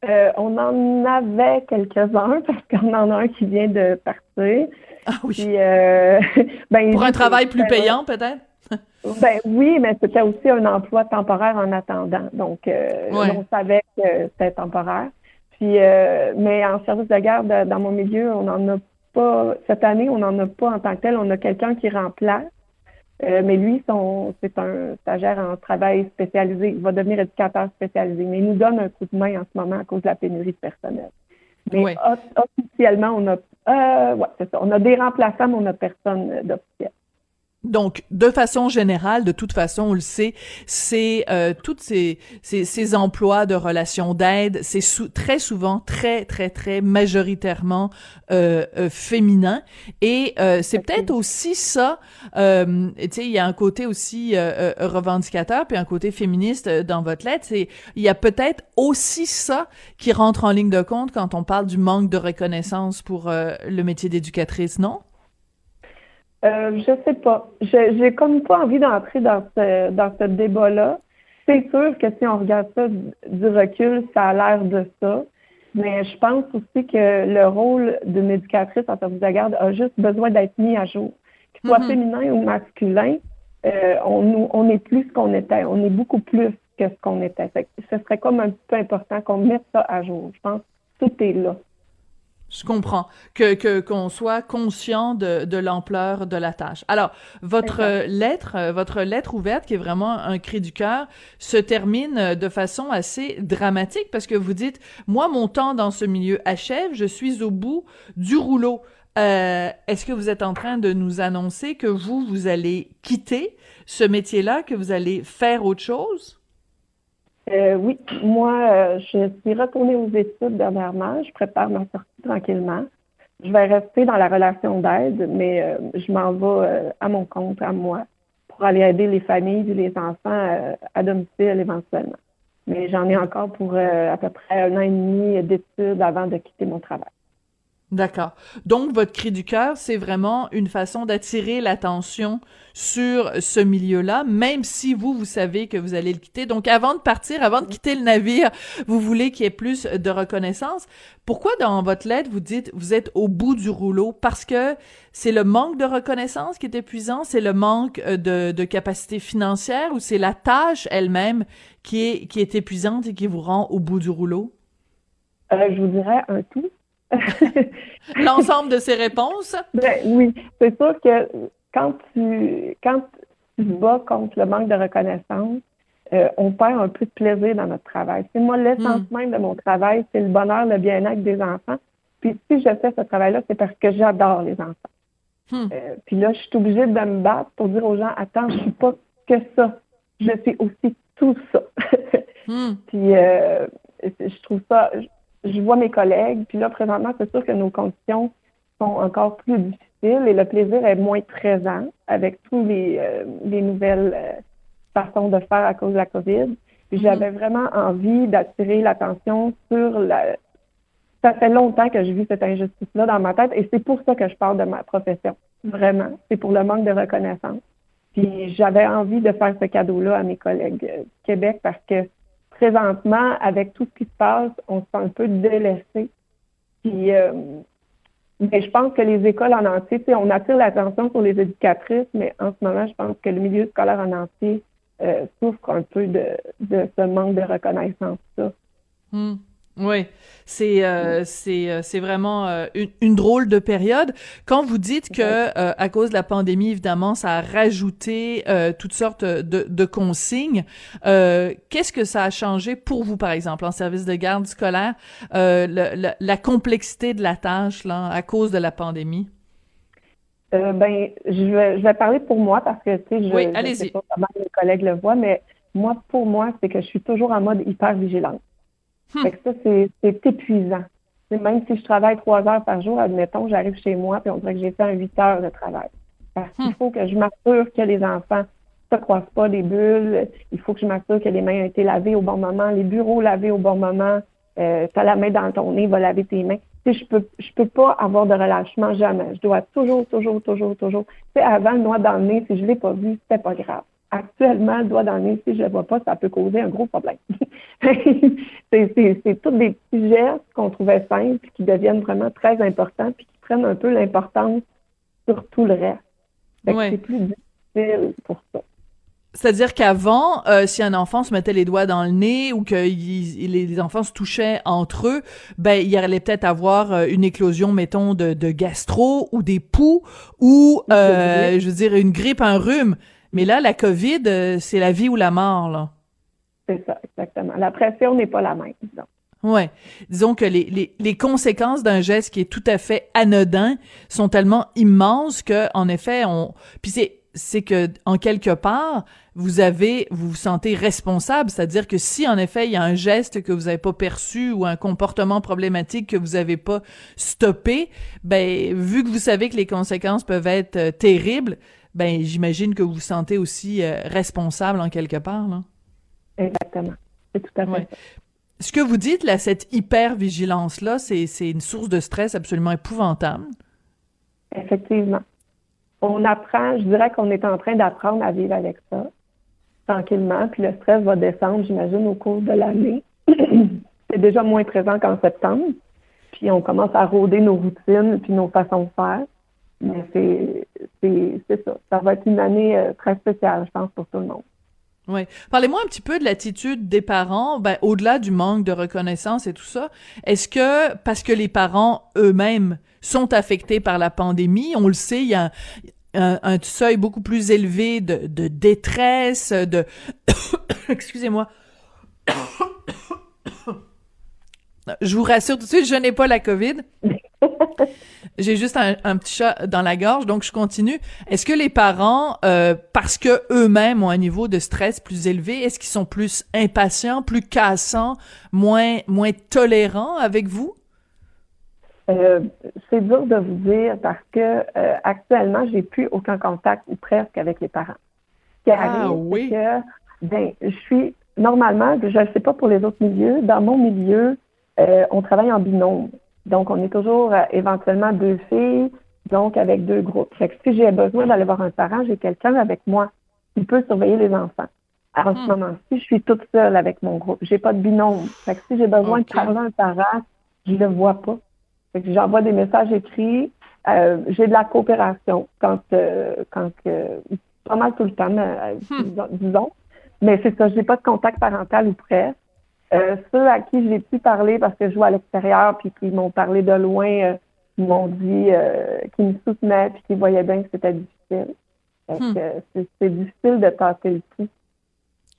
Euh, on en avait quelques-uns parce qu'on en a un qui vient de partir. Ah oui. ben, Pour un travail plus payant, peut-être? ben oui, mais c'était aussi un emploi temporaire en attendant. Donc, on savait que c'était temporaire. Puis, mais en service de garde, dans mon milieu, on n'en a pas. Cette année, on n'en a pas en tant que tel. On a quelqu'un qui remplace. Euh, mais lui, c'est un stagiaire en travail spécialisé. Il va devenir éducateur spécialisé. Mais il nous donne un coup de main en ce moment à cause de la pénurie de personnel. Mais officiellement, on a, euh, ouais, ça. On a des remplaçants, mais on n'a personne d'officiel. Donc, de façon générale, de toute façon, on le sait, c'est euh, toutes ces, ces, ces, emplois de relations d'aide, c'est très souvent, très, très, très majoritairement euh, euh féminin. Et euh, c'est peut-être aussi ça, euh, tu sais, il y a un côté aussi revendicateur, puis un côté féministe dans votre lettre. C'est, il y a peut-être aussi ça qui rentre en ligne de compte quand on parle du manque de reconnaissance pour le métier d'éducatrice, non? Euh, je sais pas. J'ai comme pas envie d'entrer dans ce, dans ce débat-là. C'est sûr que si on regarde ça du recul, ça a l'air de ça. Mais je pense aussi que le rôle d'une éducatrice en service de garde a juste besoin d'être mis à jour. Qu'il soit mm-hmm. féminin ou masculin, euh, on, on est plus ce qu'on était. On est beaucoup plus que ce qu'on était. ce serait comme un peu important qu'on mette ça à jour. Je pense que tout est là. Je comprends que qu'on soit conscient de, de l'ampleur de la tâche. Alors votre lettre, euh, votre lettre ouverte qui est vraiment un cri du cœur, se termine de façon assez dramatique parce que vous dites moi mon temps dans ce milieu achève, je suis au bout du rouleau. Euh, Est-ce que vous êtes en train de nous annoncer que vous vous allez quitter ce métier-là, que vous allez faire autre chose? Euh, oui, moi, euh, je suis retournée aux études dernièrement. Je prépare ma sortie tranquillement. Je vais rester dans la relation d'aide, mais euh, je m'en vais à mon compte, à moi, pour aller aider les familles et les enfants à domicile éventuellement. Mais j'en ai encore pour à peu près un an et demi d'études avant de quitter mon travail. D'accord. Donc, votre cri du cœur, c'est vraiment une façon d'attirer l'attention sur ce milieu-là, même si vous, vous savez que vous allez le quitter. Donc, avant de partir, avant de quitter le navire, vous voulez qu'il y ait plus de reconnaissance. Pourquoi dans votre lettre, vous dites, vous êtes au bout du rouleau? Parce que c'est le manque de reconnaissance qui est épuisant, c'est le manque euh, de, de capacité financière ou c'est la tâche elle-même qui est, qui est épuisante et qui vous rend au bout du rouleau? Euh, je vous dirais un tout. L'ensemble de ces réponses? Ben, oui, c'est sûr que quand tu, quand tu bats contre le manque de reconnaissance, euh, on perd un peu de plaisir dans notre travail. C'est moi, l'essence hmm. même de mon travail, c'est le bonheur, le bien-être des enfants. Puis si je fais ce travail-là, c'est parce que j'adore les enfants. Hmm. Euh, puis là, je suis obligée de me battre pour dire aux gens, attends, je suis pas que ça. Je suis aussi tout ça. Hmm. Puis euh, je trouve ça, je vois mes collègues, puis là, présentement, c'est sûr que nos conditions sont encore plus difficiles et le plaisir est moins présent avec tous les, euh, les nouvelles euh, façons de faire à cause de la COVID. Puis mm-hmm. j'avais vraiment envie d'attirer l'attention sur la. Ça fait longtemps que j'ai vu cette injustice-là dans ma tête et c'est pour ça que je parle de ma profession. Vraiment. C'est pour le manque de reconnaissance. Puis j'avais envie de faire ce cadeau-là à mes collègues euh, du Québec parce que présentement, avec tout ce qui se passe, on se sent un peu délaissé. Puis, euh, mais je pense que les écoles en entier, on attire l'attention sur les éducatrices, mais en ce moment, je pense que le milieu scolaire en entier euh, souffre un peu de, de ce manque de reconnaissance-là. Hmm. Oui, c'est euh, c'est euh, c'est vraiment euh, une, drôle de période. Quand vous dites que à cause de la pandémie, évidemment, ça a rajouté toutes sortes de, de consignes. Qu'est-ce que ça a changé pour vous, par exemple, en service de garde scolaire, le, la complexité de la tâche là à cause de la pandémie? ben, je vais, je vais parler pour moi parce que tu sais, je, oui, je sais pas comment mes collègues le voient, mais moi, pour moi, c'est que je suis toujours en mode hyper vigilante. Hmm. Fait que ça, c'est épuisant. même si je travaille trois heures par jour, admettons, j'arrive chez moi puis on dirait que j'ai fait un huit heures de travail. Parce qu'il hmm. faut que je m'assure que les enfants ne se croisent pas des bulles. Il faut que je m'assure que les mains ont été lavées au bon moment, les bureaux lavés au bon moment. Euh, tu as la main dans ton nez, va laver tes mains. Tu je peux je peux pas avoir de relâchement jamais. Je dois toujours, toujours, toujours, toujours. Tu sais, avant le noix dans le nez, si je l'ai pas vu, c'était pas grave actuellement, le doigt dans le nez, si je ne le vois pas, ça peut causer un gros problème. c'est tous des petits gestes qu'on trouvait simples qui deviennent vraiment très importants puis qui prennent un peu l'importance sur tout le reste. C'est plus difficile pour ça. C'est-à-dire qu'avant, euh, si un enfant se mettait les doigts dans le nez ou que les enfants se touchaient entre eux, ben il y allait peut-être avoir euh, une éclosion, mettons, de, de gastro ou des poux ou, euh, je veux dire, une grippe, un rhume. Mais là, la COVID, euh, c'est la vie ou la mort, là. C'est ça, exactement. La pression n'est pas la même, disons. Ouais. Disons que les, les, les conséquences d'un geste qui est tout à fait anodin sont tellement immenses que, en effet, on, puis c'est, c'est que, en quelque part, vous avez, vous vous sentez responsable. C'est-à-dire que si, en effet, il y a un geste que vous n'avez pas perçu ou un comportement problématique que vous n'avez pas stoppé, ben, vu que vous savez que les conséquences peuvent être euh, terribles, ben j'imagine que vous vous sentez aussi euh, responsable en quelque part. Là. Exactement. C'est tout à fait. Ce que vous dites, là, cette hyper-vigilance-là, c'est, une source de stress absolument épouvantable. Effectivement. On apprend, je dirais qu'on est en train d'apprendre à vivre avec ça, tranquillement, puis le stress va descendre, j'imagine, au cours de l'année. c'est déjà moins présent qu'en septembre. Puis on commence à rôder nos routines puis nos façons de faire. Mais c'est ça. Ça va être une année euh, très spéciale, je pense, pour tout le monde. Oui. Parlez-moi un petit peu de l'attitude des parents, ben, au-delà du manque de reconnaissance et tout ça. Est-ce que, parce que les parents eux-mêmes sont affectés par la pandémie, on le sait, il y a un, un seuil beaucoup plus élevé de, de détresse, de... Excusez-moi. je vous rassure tout de suite, je n'ai pas la COVID. J'ai juste un, petit chat dans la gorge, donc je continue. Est-ce que les parents, euh, parce que eux-mêmes ont un niveau de stress plus élevé, est-ce qu'ils sont plus impatients, plus cassants, moins moins tolérants avec vous? Euh, c'est dur de vous dire parce que euh, actuellement, j'ai plus aucun contact ou presque avec les parents. Ce qui ah, arrive, oui. que ben, je suis normalement, je ne sais pas pour les autres milieux, dans mon milieu, on travaille en binôme. Donc, on est toujours euh, éventuellement deux filles, donc avec deux groupes. Fait que si j'ai besoin d'aller voir un parent, j'ai quelqu'un avec moi qui peut surveiller les enfants. Alors, en ce hmm. moment-ci, je suis toute seule avec mon groupe. J'ai pas de binôme. Fait que si j'ai besoin de parler à un parent, je le vois pas. Fait que j'envoie des messages écrits. Euh, j'ai de la coopération quand, euh, quand pas mal tout le temps, hmm. disons. Mais c'est ça, j'ai pas de contact parental ou presque. Euh, ceux à qui j'ai pu parler parce que je joue à l'extérieur puis qui m'ont parlé de loin, euh, m'ont dit euh, qu'ils me soutenaient puis qu'ils voyaient bien que c'était difficile. Hmm. C'est difficile de passer le coup.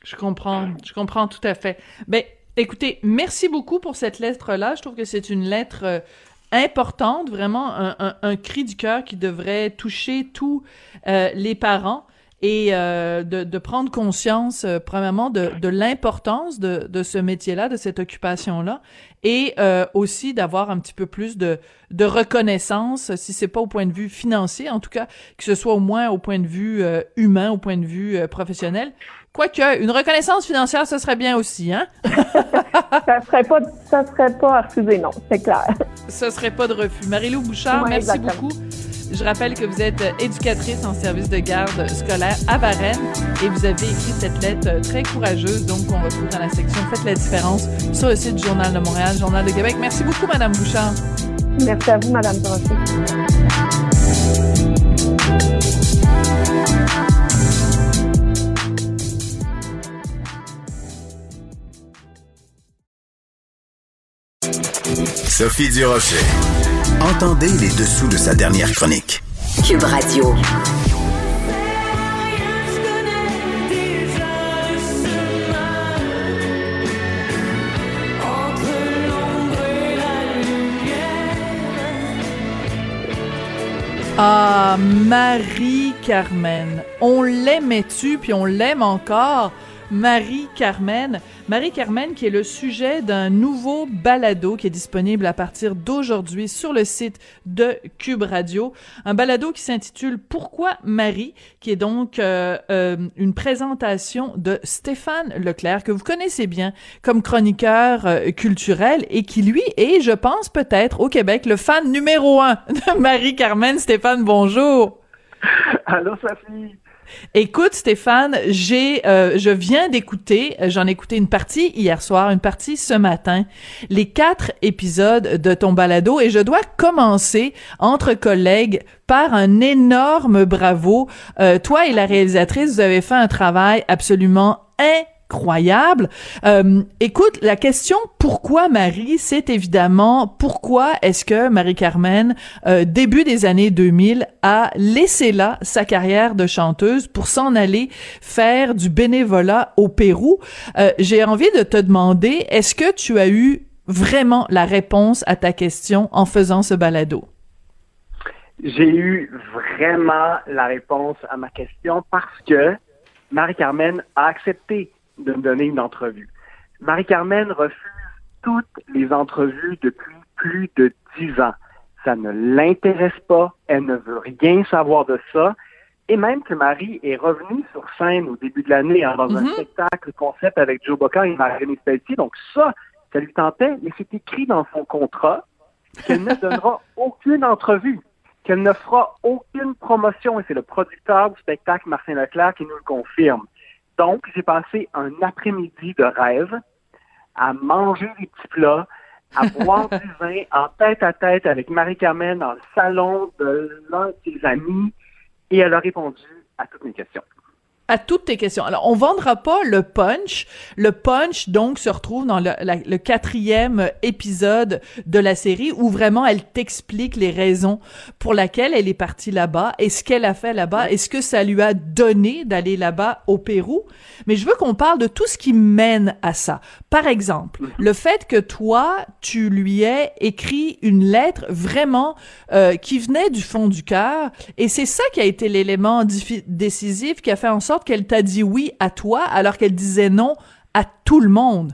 Je comprends, je comprends tout à fait. Ben, écoutez, merci beaucoup pour cette lettre-là. Je trouve que c'est une lettre importante, vraiment un, un, cri du cœur qui devrait toucher tous les parents et euh, de, prendre conscience, euh, premièrement, de, l'importance de, de ce métier-là, de cette occupation-là, et euh, aussi d'avoir un petit peu plus de, de reconnaissance, si c'est pas au point de vue financier, en tout cas, que ce soit au moins au point de vue euh, humain, au point de vue professionnel. Quoique, une reconnaissance financière, ce serait bien aussi, hein? ça serait pas, ça serait pas refusé, non, c'est clair. Ce serait pas de refus. Marie-Lou Bouchard, merci beaucoup. Je rappelle que vous êtes éducatrice en service de garde scolaire à Varennes et vous avez écrit cette lettre très courageuse, donc on retrouve dans la section Faites la différence sur le site du Journal de Montréal, Journal de Québec. Merci beaucoup, Madame Bouchard. Merci à vous, Madame Brochet. Sophie Durocher. Entendez les dessous de sa dernière chronique. Cube Radio. Ah, Marie-Carmen, on l'aimait-tu, puis on l'aime encore? Marie-Carmen. Marie-Carmen qui est le sujet d'un nouveau balado qui est disponible à partir d'aujourd'hui sur le site de Cube Radio. Un balado qui s'intitule Pourquoi Marie, qui est donc euh, euh, une présentation de Stéphane Leclerc, que vous connaissez bien comme chroniqueur euh, culturel et qui, lui, est, je pense peut-être, au Québec, le fan numéro un de Marie-Carmen. Stéphane, bonjour. Allô, Sophie. Écoute, Stéphane, j'ai, euh, je viens d'écouter, j'en ai écouté une partie hier soir, une partie ce matin, les quatre épisodes de ton balado, et je dois commencer entre collègues par un énorme bravo. Euh, toi et la réalisatrice, vous avez fait un travail absolument incroyable incroyable. Euh, écoute, la question pourquoi Marie, c'est évidemment pourquoi est-ce que Marie-Carmen, euh, début des années 2000, a laissé là sa carrière de chanteuse pour s'en aller faire du bénévolat au Pérou? Euh, j'ai envie de te demander, est-ce que tu as eu vraiment la réponse à ta question en faisant ce balado? J'ai eu vraiment la réponse à ma question parce que Marie-Carmen a accepté de me donner une entrevue. Marie-Carmen refuse toutes les entrevues depuis plus de dix ans. Ça ne l'intéresse pas, elle ne veut rien savoir de ça. Et même que Marie est revenue sur scène au début de l'année hein, dans un mm-hmm. spectacle concept avec Joe Boca et Marie Pelletier. Donc ça, ça lui tentait, mais c'est écrit dans son contrat qu'elle ne donnera aucune entrevue, qu'elle ne fera aucune promotion. Et c'est le producteur du spectacle, Martin Leclerc, qui nous le confirme. Donc, j'ai passé un après-midi de rêve à manger des petits plats, à boire du vin en tête à tête avec Marie-Carmen dans le salon de l'un de ses amis et elle a répondu à toutes mes questions. À toutes tes questions. Alors, on vendra pas le punch. Le punch, donc, se retrouve dans le, le quatrième épisode de la série où vraiment elle t'explique les raisons pour lesquelles elle est partie là-bas et ce qu'elle a fait là-bas et ce que ça lui a donné d'aller là-bas au Pérou. Mais je veux qu'on parle de tout ce qui mène à ça. Par exemple, mhm. le fait que toi, tu lui aies écrit une lettre vraiment euh, qui venait du fond du cœur et c'est ça qui a été l'élément décisif qui a fait en sorte qu'elle t'a dit oui à toi alors qu'elle disait non à tout le monde?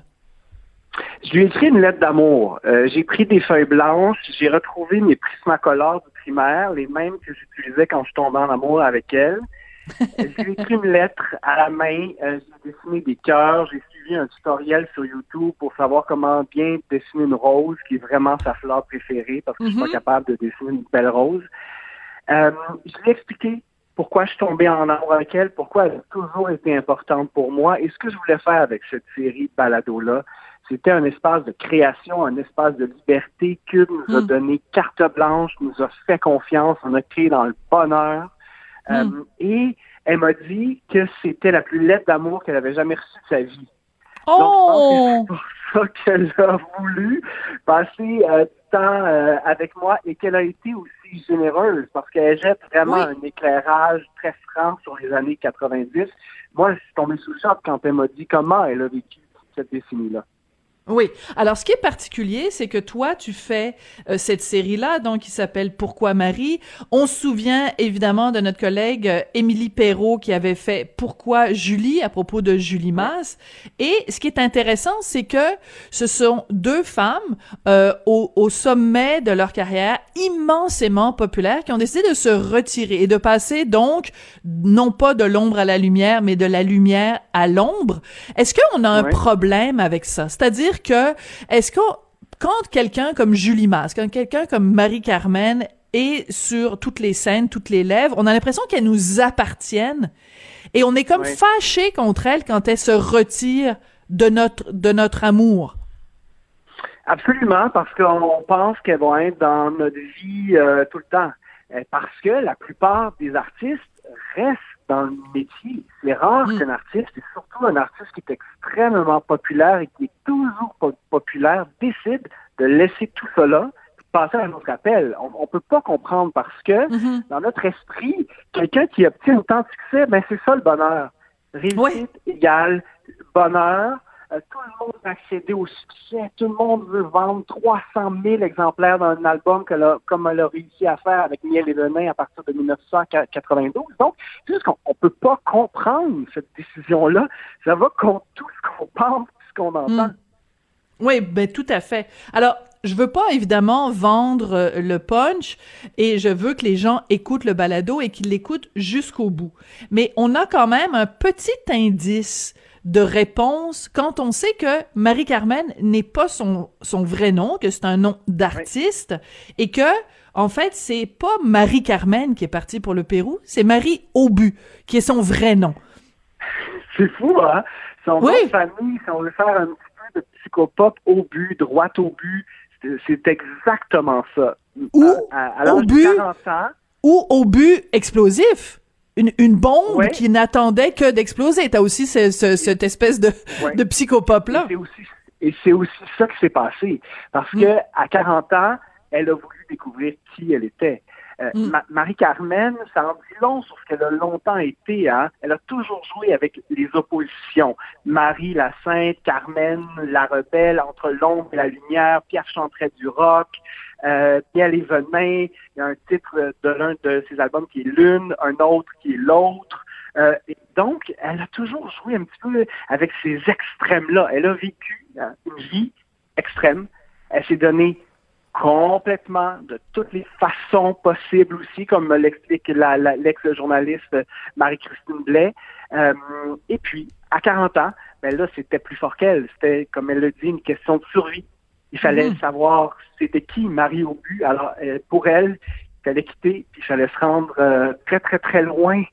Je lui ai écrit une lettre d'amour. Euh, j'ai pris des feuilles blanches, j'ai retrouvé mes prismacolores du primaire, les mêmes que j'utilisais quand je tombais en amour avec elle. Euh, je lui ai écrit une lettre à la main, euh, j'ai dessiné des cœurs, j'ai suivi un tutoriel sur YouTube pour savoir comment bien dessiner une rose, qui est vraiment sa fleur préférée, parce que je suis pas mm-hmm. capable de dessiner une belle rose. je lui ai expliqué pourquoi je tombé en amour avec elle, pourquoi elle a toujours été importante pour moi. Et ce que je voulais faire avec cette série de balados-là, c'était un espace de création, un espace de liberté. Cube nous a hmm. donné carte blanche, nous a fait confiance, on a créé dans le bonheur. Hmm. Euh, et elle m'a dit que c'était la plus lettre d'amour qu'elle avait jamais reçue de sa vie. Oh! Donc, c'est pour ça qu'elle a voulu passer euh, du temps euh, avec moi et qu'elle a été aussi généreuse parce qu'elle jette vraiment un éclairage très franc sur les années 90. Moi, je suis tombé sous le choc quand elle m'a dit comment elle a vécu cette décennie-là. Oui. Alors, ce qui est particulier, c'est que toi, tu fais euh, cette série-là, donc qui s'appelle Pourquoi Marie. On se souvient évidemment de notre collègue euh, Émilie Perrault qui avait fait Pourquoi Julie à propos de Julie Masse. Et ce qui est intéressant, c'est que ce sont deux femmes euh, au, au, sommet de leur carrière, immensément populaires, qui ont décidé de se retirer et de passer donc non pas de l'ombre à la lumière, mais de la lumière à l'ombre. Est-ce qu'on a un problème avec ça? C'est-à-dire que, est-ce que quand quelqu'un comme Julie Mas, quand quelqu'un comme Marie-Carmen est sur toutes les scènes, toutes les lèvres, on a l'impression qu'elles nous appartiennent et on est comme fâché contre elles quand elles se retirent de notre, de notre amour. Absolument, parce qu'on pense qu'elles vont être dans notre vie euh, tout le temps. Euh, parce que la plupart des artistes restent dans le métier. C'est rare mm. qu'un artiste, et surtout un artiste qui est extrêmement populaire et qui est toujours populaire, décide de laisser tout cela passer à un autre appel. On ne peut pas comprendre parce que mm-hmm. dans notre esprit, quelqu'un qui obtient autant de succès, ben c'est ça le bonheur. Réussite égale bonheur, euh, tout le monde veut accéder au succès. Tout le monde veut vendre 300 000 exemplaires d'un album comme elle a réussi à faire avec Miel et Venin à partir de 1992. Donc, c'est juste qu'on ne peut pas comprendre cette décision-là. Ça va contre tout ce qu'on pense, ce qu'on entend. Hmm. Oui, ben tout à fait. Alors, je veux pas évidemment vendre euh, le punch et je veux que les gens écoutent le balado et qu'ils l'écoutent jusqu'au bout. Mais on a quand même un petit indice de réponse quand on sait que Marie-Carmen n'est pas son, son vrai nom, que c'est un nom d'artiste et que, en fait, c'est pas Marie-Carmen qui est partie pour le Pérou, c'est Marie Aubu qui est son vrai nom. C'est fou, hein? Son nom de famille, si on veut faire un petit peu de psychopop au but, droit au but, c'est exactement ça. Ou à, au but, ou au but explosif une, une bombe qui n'attendait que d'exploser. T'as aussi ce, cette espèce de, de psychopop-là. Et c'est aussi, ça qui s'est passé. Parce mm. que à 40 ans, elle a voulu découvrir qui elle était. Euh, mm. Marie-Carmen, ça en dit long sur ce qu'elle a longtemps été. Hein? Elle a toujours joué avec les oppositions. Marie la Sainte, Carmen la rebelle, entre l'ombre et la lumière, Pierre Chantret du rock, euh, Miel et Venin, il y a un titre de l'un de ses albums qui est Lune, un autre qui est l'autre. Euh, et donc, elle a toujours joué un petit peu avec ces extrêmes-là. Elle a vécu hein, une vie extrême. Elle s'est donnée complètement de toutes les façons possibles aussi, comme l'explique l'ex-journaliste Marie-Christine Blais. Euh, et puis, à 40 ans, ben là, c'était plus fort qu'elle. C'était, comme elle le dit, une question de survie. Il fallait mhm. savoir c'était qui Marie au but. Alors, euh, pour elle, il fallait quitter, puis il fallait se rendre euh, très, très, très loin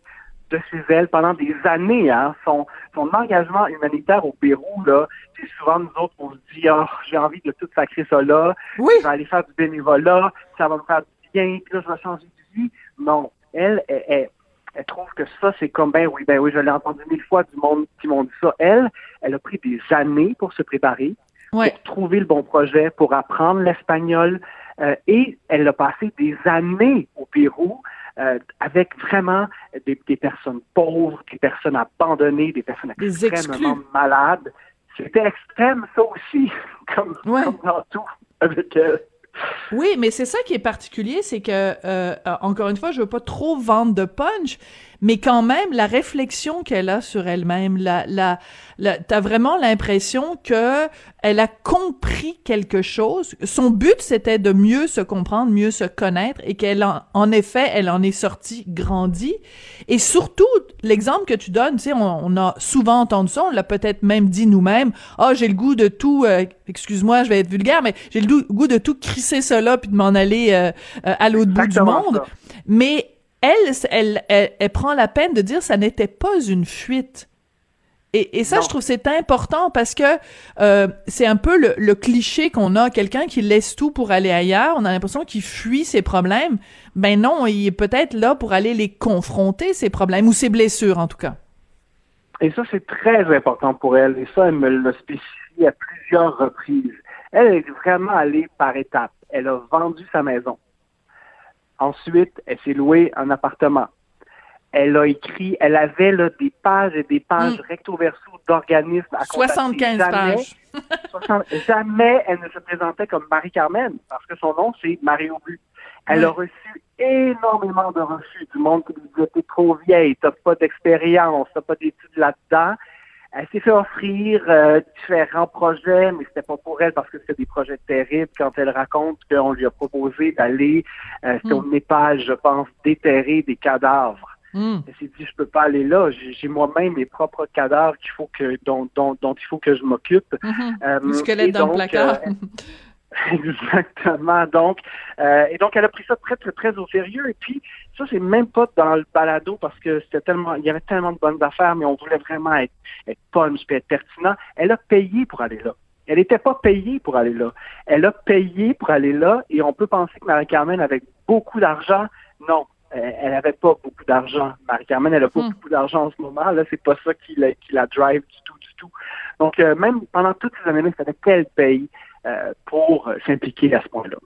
de chez elle pendant des années. Hein. Son, son engagement humanitaire au Pérou, là, c'est souvent nous autres, on se dit, oh, j'ai envie de tout sacrer ça là, oui. je vais aller faire du bénévolat, ça va me faire du bien, puis là, je vais changer de vie. Non, elle, elle, Elle trouve que ça, c'est comme, ben oui, ben oui, je l'ai entendu mille fois du monde qui m'ont dit ça. Elle, elle a pris des années pour se préparer, pour trouver le bon projet, pour apprendre l'espagnol. Euh, et elle a passé des années au Pérou euh, avec vraiment des, personnes pauvres, des personnes abandonnées, des personnes extrêmement malades. C'était extrême, ça aussi, comme, comme dans tout avec elle. Oui, mais c'est ça qui est particulier, c'est que euh, euh, encore une fois, je veux pas trop vendre de punch, mais quand même la réflexion qu'elle a sur elle-même, la, la, la t'as vraiment l'impression que elle a compris quelque chose. Son but c'était de mieux se comprendre, mieux se connaître, et qu'elle en, en effet, elle en est sortie grandie. Et surtout, l'exemple que tu donnes, tu sais, on, a souvent entendu ça, on l'a peut-être même dit nous-mêmes. Ah, oh, j'ai le goût de tout. Euh, excuse-moi, je vais être vulgaire, mais j'ai le goût de tout crisser cela puis de m'en aller euh, euh, à l'autre bout du monde. Mais elle, elle, elle, prend la peine de dire ça n'était pas une fuite. Et, et ça, je trouve c'est important parce que euh, c'est un peu le, cliché qu'on a, quelqu'un qui laisse tout pour aller ailleurs. On a l'impression qu'il fuit ses problèmes. Ben non, il est peut-être là pour aller les confronter, ses problèmes, ou ses blessures en tout cas. Et ça, c'est très important pour elle. Et ça, elle me l'a spécifié à plusieurs reprises. Elle est vraiment allée par étapes. Elle a vendu sa maison. Ensuite, elle s'est louée un appartement. Elle a écrit, elle avait là, des pages et des pages mm. recto verso d'organismes à 75 pages. jamais elle ne se présentait comme Marie-Carmen, parce que son nom, c'est Marie-Aubu. Elle a reçu énormément de refus du monde qui lui disait T'es trop vieille, t'as pas d'expérience, t'as pas d'études là-dedans. Elle s'est fait offrir euh, différents projets, mais c'était pas pour elle parce que c'était des projets terribles. Quand elle raconte qu'on lui a proposé d'aller euh, sur mm. je pense, déterrer des cadavres. Mm. Elle s'est dit, je peux pas aller là. J'ai moi-même mes propres cadavres qu'il faut que dont, dont, dont, il faut que je m'occupe. Mm-hmm. Euh, le squelette dans le placard. Exactement. Donc, euh, et donc, elle a pris ça très, très, très au sérieux. Et puis, ça, c'est même pas dans le balado parce que c'était tellement, il y avait tellement de bonnes affaires, mais on voulait vraiment être, être punch et être pertinent. Elle a payé pour aller là. Elle n'était pas payée pour aller là. Elle a payé pour aller là et on peut penser que Marie-Carmen avait beaucoup d'argent. Non, elle n'avait pas beaucoup d'argent. Marie-Carmen, elle a pas hmm. beaucoup d'argent en ce moment. Là, c'est pas ça qui la, qui la drive du tout, du tout. Donc, euh, même pendant toutes ces années-là, fallait qu'elle paye. Pour s'impliquer à ce point-là.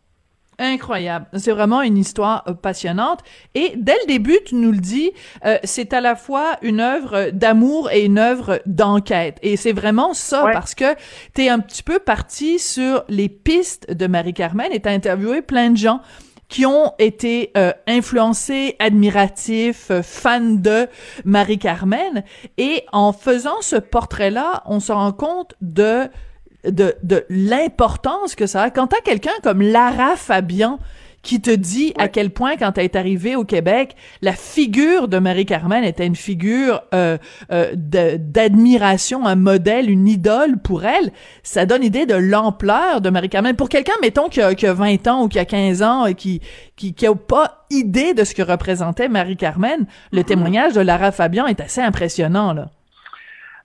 Incroyable. C'est vraiment une histoire euh, passionnante. Et dès le début, tu nous le dis, euh, c'est à la fois une œuvre d'amour et une œuvre d'enquête. Et c'est vraiment ça, parce que tu es un petit peu parti sur les pistes de Marie-Carmen et tu interviewé plein de gens qui ont été influencés, admiratifs, fans de Marie-Carmen. Et en faisant ce portrait-là, on se rend compte de de, de l'importance que ça a. Quand t'as quelqu'un comme Lara Fabian qui te dit à quel point, quand elle est arrivée au Québec, la figure de Marie-Carmen était une figure euh, euh, d'admiration, un modèle, une idole pour elle, ça donne idée de l'ampleur de Marie-Carmen. Pour quelqu'un, mettons, qui a, qui a, 20 ans ou qui a 15 ans et qui, qui, qui a pas idée de ce que représentait Marie-Carmen, le mm-hmm. témoignage de Lara Fabian est assez impressionnant, là.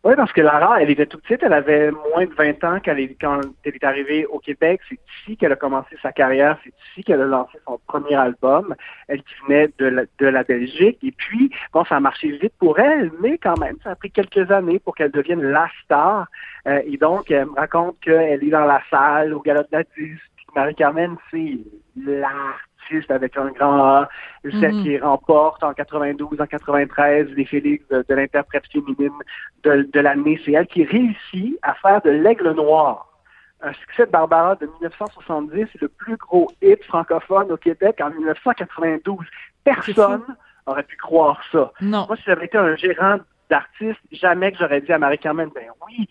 Oui, parce que Lara, elle était toute petite, elle avait moins de 20 ans quand elle, est, quand elle est arrivée au Québec. C'est ici qu'elle a commencé sa carrière, c'est ici qu'elle a lancé son premier album. Elle qui venait de la, Belgique. Et puis, bon, ça a marché vite pour elle, mais quand même, ça a pris quelques années pour qu'elle devienne la star. Euh, et donc, elle me raconte qu'elle est dans la salle au Galop de la Disque. Marie-Carmen, c'est la avec un grand A, celle mhm. qui remporte en 92, en 93 les Félix de, l'interprète féminine de, l'année. C'est elle qui réussit à faire de l'aigle noir un succès de Barbara de 1970, le plus gros hit francophone au Québec en 1992. Personne aurait pu croire ça. Non. Moi, si j'avais été un gérant d'artiste, jamais que j'aurais dit à Marie-Carmen, ben oui,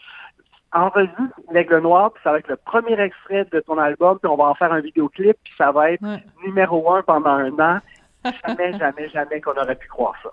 enregistre L'Aigle Noir, puis ça va être le premier extrait de ton album, puis on va en faire un vidéoclip, puis ça va être numéro un pendant un an. Jamais, jamais, jamais qu'on aurait pu croire ça.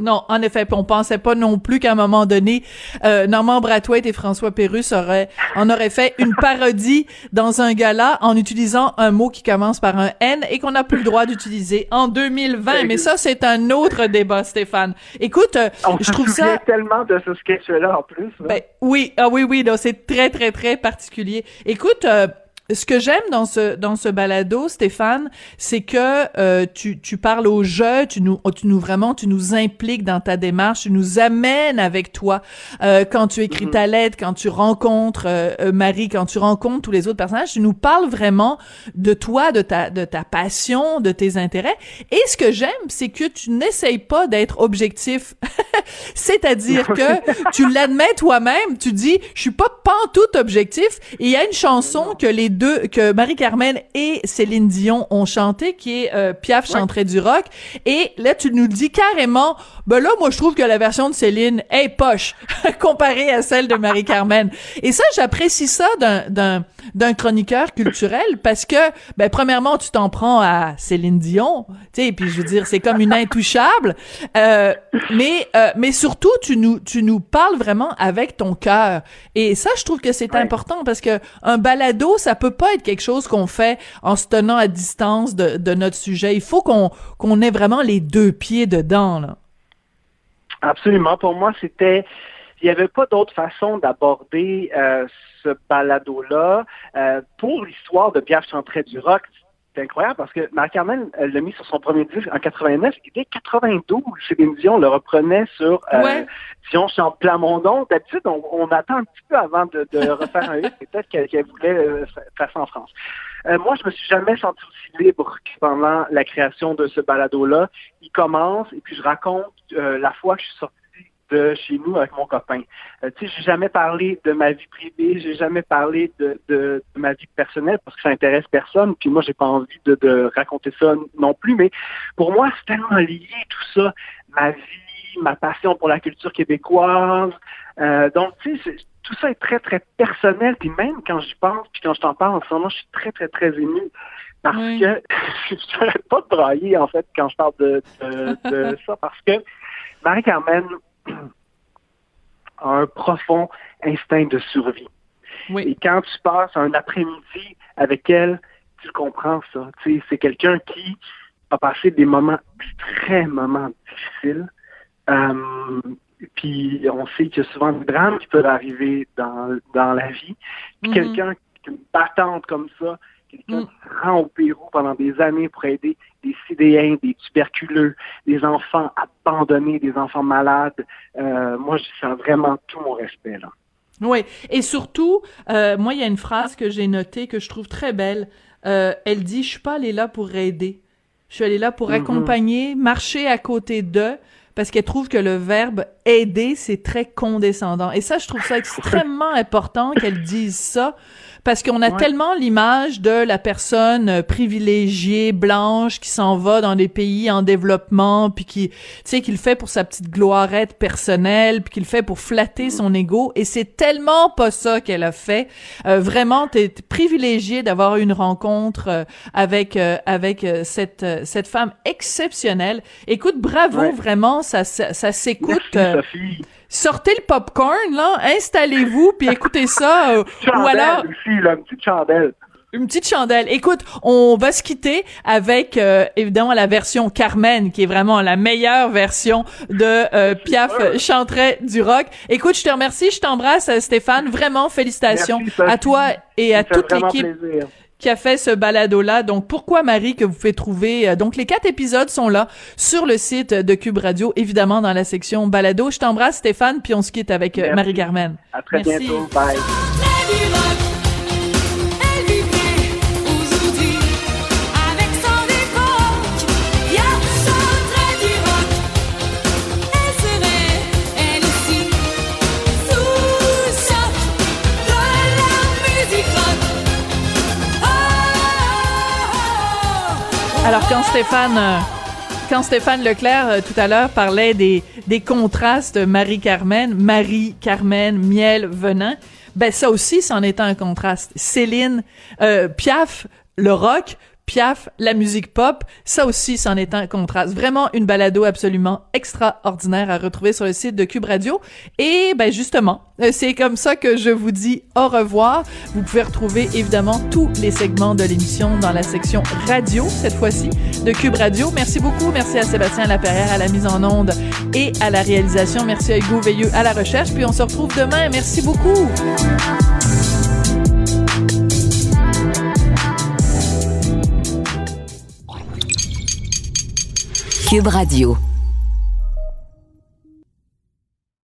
Non, en effet, on pensait pas non plus qu'à un moment donné, euh, Normand Brathwaite et François Pérus auraient, en auraient fait une parodie dans un gala en utilisant un mot qui commence par un N et qu'on n'a plus le droit d'utiliser en 2020. Mais ça, c'est un autre débat, Stéphane. Écoute, euh, je trouve ça tellement de ce sketch-là en plus. Ben oui, ah oui, oui, c'est très, très, très particulier. Écoute. Euh, ce que j'aime dans ce dans ce balado, Stéphane, c'est que euh, tu, tu parles au jeu, tu nous tu nous vraiment tu nous impliques dans ta démarche, tu nous amènes avec toi euh, quand tu écris mm-hmm. ta lettre, quand tu rencontres euh, Marie, quand tu rencontres tous les autres personnages, tu nous parles vraiment de toi, de ta de ta passion, de tes intérêts. Et ce que j'aime, c'est que tu n'essayes pas d'être objectif, c'est-à-dire que tu l'admets toi-même, tu dis je suis pas tout objectif. Et il y a une chanson que les deux, que Marie-Carmen et Céline Dion ont chanté, qui est euh, Piaf chanterait du rock. Et là, tu nous dis carrément, ben là, moi, je trouve que la version de Céline est poche comparée à celle de Marie-Carmen. Et ça, j'apprécie ça d'un, d'un, d'un chroniqueur culturel parce que, ben, premièrement, tu t'en prends à Céline Dion, tu sais, puis je veux dire, c'est comme une intouchable. Euh, mais, euh, mais surtout, tu nous, tu nous parles vraiment avec ton cœur. Et ça, je trouve que c'est important parce que un balado, ça peut pas être quelque chose qu'on fait en se tenant à distance de, notre sujet. Il faut qu'on qu'on ait vraiment les deux pieds dedans. Absolument. Pour moi, c'était il n'y avait pas d'autre façon d'aborder euh, ce balado-là. Euh, pour l'histoire de Pierre Chantret du rock, c'est incroyable parce que Marc-Carmen l'a mis sur son premier disque en 89 et dès 92, Céline Dion le reprenait sur euh, Dion chante Plamondon. D'habitude, on, attend un petit peu avant de, refaire un hit, peut-être qu'elle voulait euh, faire ça en France. Euh, moi, je me suis jamais senti aussi libre que pendant la création de ce balado-là. Il commence et puis je raconte euh, la fois que je suis sorti de chez nous avec mon copain. Euh, tu sais, j'ai jamais parlé de ma vie privée, j'ai jamais parlé de, de, ma vie personnelle parce que ça intéresse personne. Puis moi, j'ai pas envie de, de, raconter ça non plus. Mais pour moi, c'est tellement lié tout ça, ma vie, ma passion pour la culture québécoise. Euh, donc, tu sais, tout ça est très très personnel. Puis même quand j'y pense, puis quand je t'en parle en ce moment, je suis très très très ému parce que je n'arrête pas de brailler en fait quand je parle de, de, de ça parce que Marie-Carmen, a un profond instinct de survie. Et quand tu passes un après-midi avec elle, tu comprends ça. c'est quelqu'un qui a passé des moments extrêmement difficiles. Euh, puis on sait qu'il y a souvent des drames qui peuvent arriver dans, dans la vie. Puis mm-hmm. quelqu'un, une battante comme ça, quelqu'un mm. qui se rend au Pérou pendant des années pour aider des sidéens, des tuberculeux, des enfants abandonnés, des enfants malades. Euh, moi, je sens vraiment tout mon respect là. Oui, et surtout, euh, moi, il y a une phrase que j'ai notée que je trouve très belle. Euh, elle dit, je suis pas allée là pour aider. Je suis allée là pour mm-hmm. accompagner, marcher à côté d'eux, parce qu'elle trouve que le verbe aider, c'est très condescendant. Et ça, je trouve ça extrêmement important qu'elle dise ça, parce qu'on a tellement l'image de la personne euh, privilégiée blanche qui s'en va dans des pays en développement puis qui tu sais qu'il le fait pour sa petite gloirette personnelle puis qu'il le fait pour flatter son ego. Et c'est tellement pas ça qu'elle a fait. Euh, vraiment t'es privilégié d'avoir une rencontre euh, avec avec cette cette femme exceptionnelle. Écoute bravo vraiment ça ça, ça s'écoute sortez le popcorn, là, installez-vous, puis écoutez ça. Euh, ou alors... une petite chandelle. Une petite chandelle. Écoute, on va se quitter avec euh, évidemment la version Carmen, qui est vraiment la meilleure version de euh, Piaf chanterait du rock. Écoute, je te remercie, je t'embrasse, Stéphane. Vraiment, félicitations à toi et à toute l'équipe qui a fait ce balado-là. Donc, pourquoi Marie que vous pouvez trouver. Euh, donc, les quatre épisodes sont là sur le site de Cube Radio, évidemment dans la section balado. Je t'embrasse, Stéphane, puis on se quitte avec euh, Marie-Carmen. À très bientôt. Bye. Alors quand Stéphane euh, quand Stéphane Leclerc euh, tout à l'heure parlait des, des contrastes Marie-Carmen, Marie-Carmen, miel, venin, ben ça aussi c'en est un contraste. Céline, euh, Piaf, le rock, Piaf, la musique pop, ça aussi, c'en est un contraste. Vraiment une balado absolument extraordinaire à retrouver sur le site de Cube Radio. Et ben justement, euh, c'est comme ça que je vous dis au revoir. Vous pouvez retrouver évidemment tous les segments de l'émission dans la section radio, cette fois-ci, de Cube Radio. Merci beaucoup. Merci à Sébastien Laperrière à la mise en onde et à la réalisation. Merci à Hugo Veilleux à la recherche. Puis on se retrouve demain. Merci beaucoup. Cube Radio.